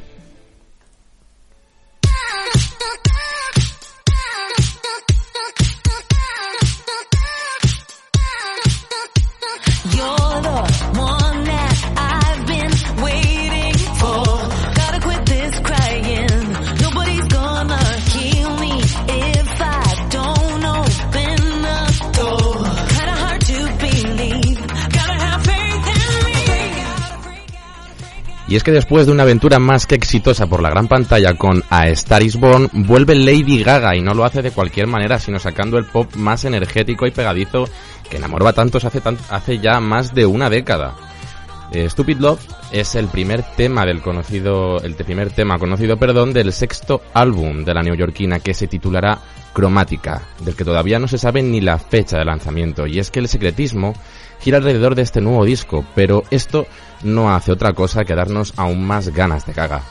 Y es que después de una aventura más que exitosa por la gran pantalla con A Star is Born, vuelve Lady Gaga y no lo hace de cualquier manera, sino sacando el pop más energético y pegadizo que enamoró a tantos hace, hace ya más de una década. Eh, Stupid Love es el primer tema del conocido, el primer tema conocido, perdón, del sexto álbum de la neoyorquina que se titulará Cromática, del que todavía no se sabe ni la fecha de lanzamiento. Y es que el secretismo gira alrededor de este nuevo disco, pero esto no hace otra cosa que darnos aún más ganas de caga.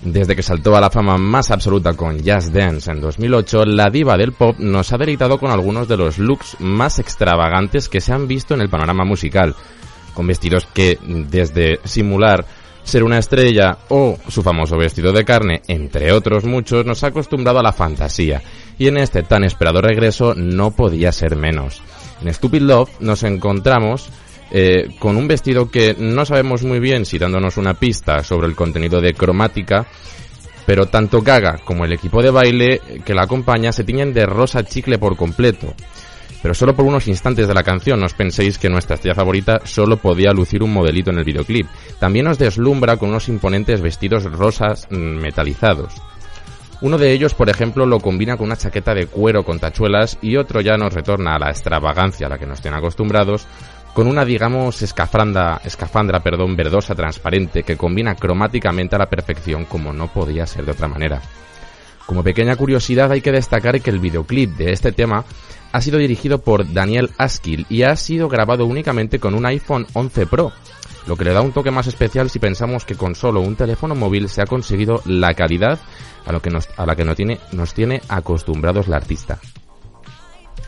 Desde que saltó a la fama más absoluta con Just Dance en 2008, la diva del pop nos ha deleitado con algunos de los looks más extravagantes que se han visto en el panorama musical, con vestidos que, desde simular ser una estrella o su famoso vestido de carne, entre otros muchos, nos ha acostumbrado a la fantasía, y en este tan esperado regreso no podía ser menos. En Stupid Love nos encontramos eh, con un vestido que no sabemos muy bien si dándonos una pista sobre el contenido de cromática, pero tanto Gaga como el equipo de baile que la acompaña se tiñen de rosa chicle por completo. Pero solo por unos instantes de la canción, no os penséis que nuestra estrella favorita solo podía lucir un modelito en el videoclip. También nos deslumbra con unos imponentes vestidos rosas mm, metalizados. Uno de ellos, por ejemplo, lo combina con una chaqueta de cuero con tachuelas y otro ya nos retorna a la extravagancia a la que nos tienen acostumbrados con una, digamos, escafranda, escafandra, perdón, verdosa transparente que combina cromáticamente a la perfección como no podía ser de otra manera. Como pequeña curiosidad hay que destacar que el videoclip de este tema ha sido dirigido por Daniel Askill y ha sido grabado únicamente con un iPhone 11 Pro, lo que le da un toque más especial si pensamos que con solo un teléfono móvil se ha conseguido la calidad a, lo que nos, a la que nos tiene, nos tiene acostumbrados la artista.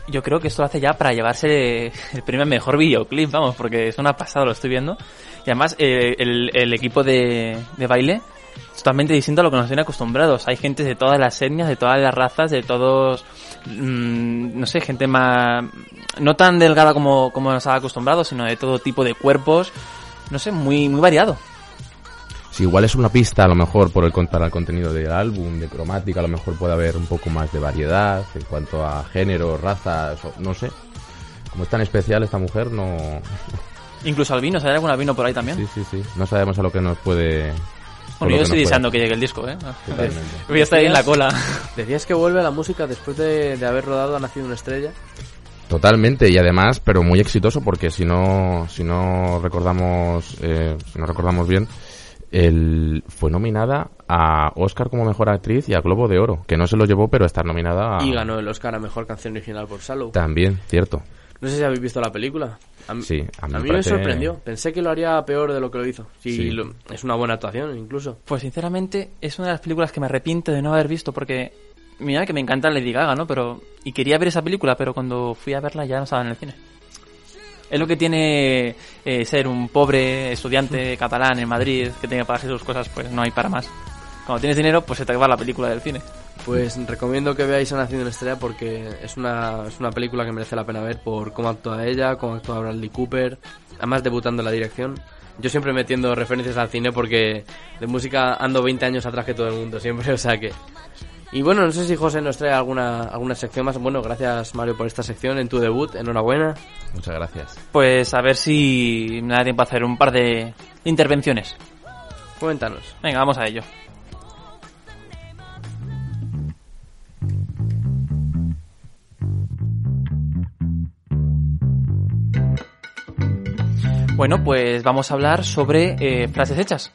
yo creo que esto lo hace ya para llevarse el al mejor videoclip, vamos, porque es una pasada, lo estoy viendo. Y además, eh, el, el equipo de, de baile totalmente distinto a lo que nos tienen acostumbrados. Hay gente de todas las etnias, de todas las razas, de todos, mm, no sé, gente más, no tan delgada como, como nos ha acostumbrado, sino de todo tipo de cuerpos, no sé, muy, muy variado. Si igual es una pista, a lo mejor por el para el contenido del álbum, de cromática, a lo mejor puede haber un poco más de variedad en cuanto a género, razas, no sé. Como es tan especial esta mujer, no. Incluso albinos, ¿hay algún albino por ahí también? Sí, sí, sí. No sabemos a lo que nos puede. Por Bueno, yo que estoy nos deseando que llegue el disco, ¿eh? Totalmente. Voy a estar ahí en la cola. [LAUGHS] Decías que vuelve a la música después de, de haber rodado Ha nacido una estrella. Totalmente, y además, pero muy exitoso, porque si no, si no recordamos, eh, si no recordamos bien, él fue nominada a Oscar como mejor actriz y a Globo de Oro, que no se lo llevó, pero está nominada a... Y ganó el Oscar a Mejor Canción Original por Sallow. También, cierto. No sé si habéis visto la película. A mí, Sí, a mí me me, parece- sorprendió. Pensé que lo haría peor de lo que lo hizo. Sí, Sí. lo- es una buena actuación, incluso. Pues sinceramente es una de las películas que me arrepiento de no haber visto porque mira que me encanta Lady Gaga, ¿no? Pero y quería ver esa película, pero cuando fui a verla ya no estaba en el cine. Es lo que tiene eh, ser un pobre estudiante [LAUGHS] catalán en Madrid que tiene que pagarse sus cosas, pues no hay para más. Cuando tienes dinero, pues se te va la película del cine. Pues recomiendo que veáis Ha nacido una estrella porque es una, es una película que merece la pena ver por cómo actúa ella, cómo actúa Bradley Cooper, además debutando en la dirección. Yo siempre metiendo referencias al cine porque de música ando 20 años atrás que todo el mundo, siempre, [LAUGHS] o sea que... Y bueno, no sé si José nos trae alguna, alguna sección más. Bueno, gracias Mario por esta sección en tu debut, enhorabuena. Muchas gracias. Pues a ver si me da tiempo a hacer un par de intervenciones. Cuéntanos. Venga, vamos a ello. Bueno, pues vamos a hablar sobre eh, frases hechas.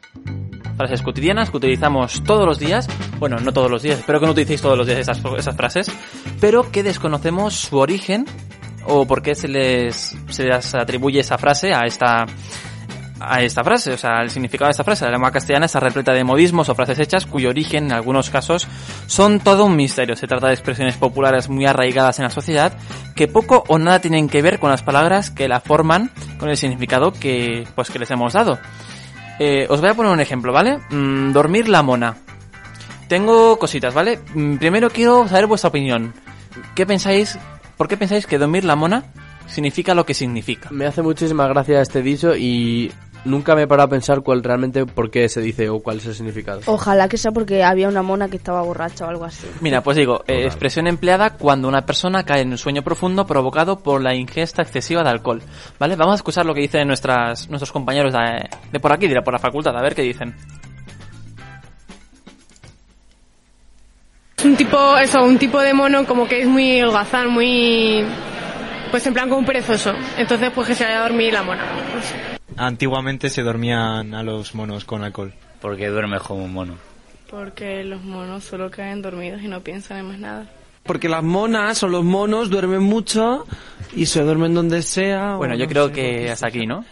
Frases cotidianas que utilizamos todos los días. Bueno, no todos los días, espero que no utilicéis todos los días esas, esas frases. Pero que desconocemos su origen o por qué se les, se les atribuye esa frase a esta, a esta frase, o sea, el significado de esta frase. La lengua castellana está repleta de modismos o frases hechas cuyo origen, en algunos casos, son todo un misterio. Se trata de expresiones populares muy arraigadas en la sociedad que poco o nada tienen que ver con las palabras que la forman con el significado que, pues, que les hemos dado. Eh, os voy a poner un ejemplo, ¿vale? Mm, dormir la mona. Tengo cositas, ¿vale? Mm, primero quiero saber vuestra opinión. ¿Qué pensáis? ¿Por qué pensáis que dormir la mona significa lo que significa? Me hace muchísima gracia este dicho y nunca me he parado a pensar cuál realmente por qué se dice o cuál es el significado. Ojalá que sea porque había una mona que estaba borracha o algo así. Mira, pues digo, eh, expresión empleada cuando una persona cae en un sueño profundo provocado por la ingesta excesiva de alcohol. ¿Vale? Vamos a escuchar lo que dicen nuestras, nuestros compañeros de, de por aquí, de por la facultad, a ver qué dicen. Es un tipo, eso, un tipo de mono como que es muy holgazán, muy... Pues en plan como un perezoso. Entonces pues que se vaya a dormir la mona. Antiguamente se dormían a los monos con alcohol. Porque duermes como un mono. Porque los monos solo caen dormidos y no piensan en más nada. Porque las monas o los monos duermen mucho y se duermen donde sea. Bueno, yo no creo sé, que hasta aquí, ¿no?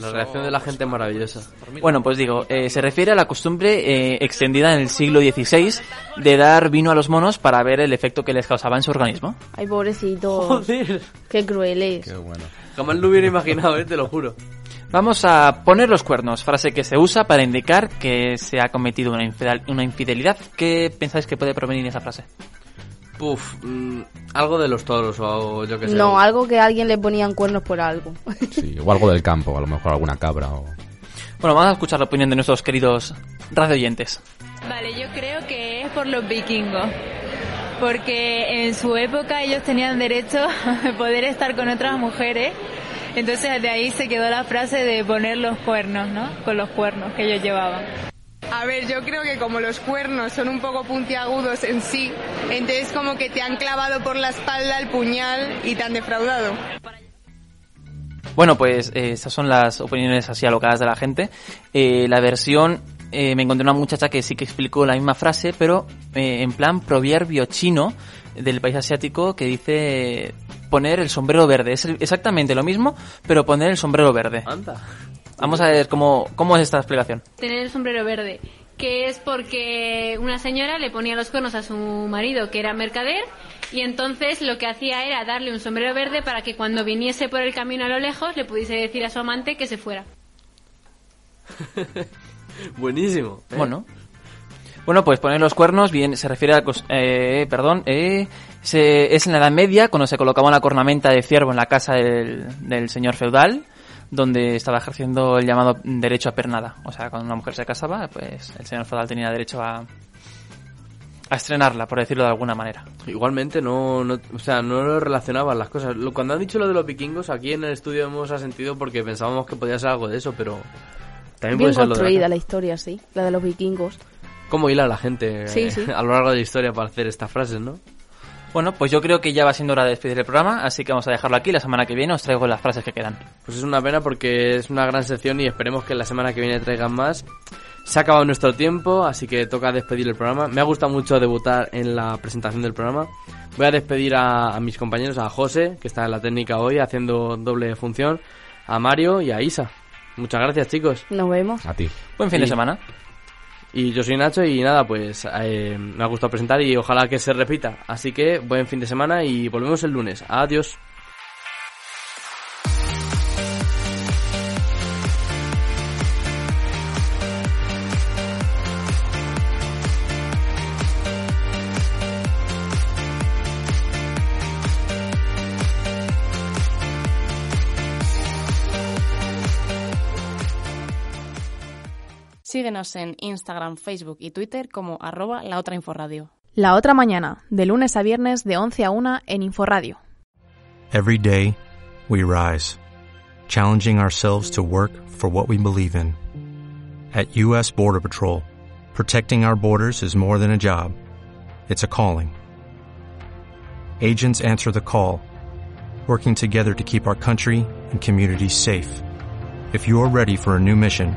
La reacción de la gente es maravillosa. Bueno, pues digo, eh, se refiere a la costumbre eh, extendida en el siglo XVI de dar vino a los monos para ver el efecto que les causaba en su organismo. Ay, pobrecito. Joder. Qué crueles. bueno. Jamás lo hubiera imaginado, eh, te lo juro. Vamos a poner los cuernos, frase que se usa para indicar que se ha cometido una, infidel- una infidelidad. ¿Qué pensáis que puede provenir esa frase? Puf, mm, algo de los toros o yo qué sé. No, algo que a alguien le ponían cuernos por algo. [LAUGHS] Sí, o algo del campo, a lo mejor alguna cabra o... Bueno, vamos a escuchar la opinión de nuestros queridos radioyentes. Vale, yo creo que es por los vikingos. Porque en su época ellos tenían derecho [LAUGHS] a poder estar con otras mujeres. Entonces de ahí se quedó la frase de poner los cuernos, ¿no? Con los cuernos que ellos llevaban. A ver, yo creo que como los cuernos son un poco puntiagudos en sí, entonces como que te han clavado por la espalda el puñal y te han defraudado. Bueno, pues eh, estas son las opiniones así alocadas de la gente. Eh, la versión, eh, me encontré una muchacha que sí que explicó la misma frase, pero eh, en plan proverbio chino del país asiático que dice poner el sombrero verde. Es el- exactamente lo mismo, pero poner el sombrero verde. Anda. Vamos a ver cómo, cómo es esta explicación. Tener el sombrero verde. que es porque una señora le ponía los cuernos a su marido, que era mercader, y entonces lo que hacía era darle un sombrero verde para que cuando viniese por el camino a lo lejos le pudiese decir a su amante que se fuera. [LAUGHS] Buenísimo. ¿eh? Bueno. Bueno, pues poner los cuernos bien se refiere a... Eh, perdón, eh, se- es en la Edad Media cuando se colocaba una cornamenta de ciervo en la casa del, del señor feudal donde estaba ejerciendo el llamado derecho a pernada. O sea, cuando una mujer se casaba, pues el señor feudal tenía derecho a, a estrenarla, por decirlo de alguna manera. Igualmente, no, no, o sea, no lo relacionaban las cosas. Lo- Cuando han dicho lo de los vikingos, aquí en el estudio hemos asentido porque pensábamos que podía ser algo de eso, pero también Bien puede ser lo de construida la... la historia, sí, la de los vikingos. ¿Cómo hila la gente Sí, eh, sí. [LAUGHS] a lo largo de la historia para hacer estas frases, no? Bueno, pues yo creo que ya va siendo hora de despedir el programa, así que vamos a dejarlo aquí. La semana que viene os traigo las frases que quedan. Pues es una pena porque es una gran sección y esperemos que la semana que viene traigan más. Se ha acabado nuestro tiempo, así que toca despedir el programa. Me ha gustado mucho debutar en la presentación del programa. Voy a despedir a, a mis compañeros, a José, que está en la técnica hoy haciendo doble función, a Mario y a Isa. Muchas gracias, chicos. Nos vemos. A ti. Buen fin de semana. Y yo soy Nacho y nada, pues eh, me ha gustado presentar y ojalá que se repita. Así que buen fin de semana y volvemos el lunes. Adiós. Síguenos en Instagram, Facebook y Twitter como arroba la otra inforadio. La otra mañana, de lunes a viernes de 11 a 1 en Inforadio. Every day, we rise, challenging ourselves to work for what we believe in. At U.S. Border Patrol, protecting our borders is more than a job, it's a calling. Agents answer the call, working together to keep our country and communities safe. If you are ready for a new mission,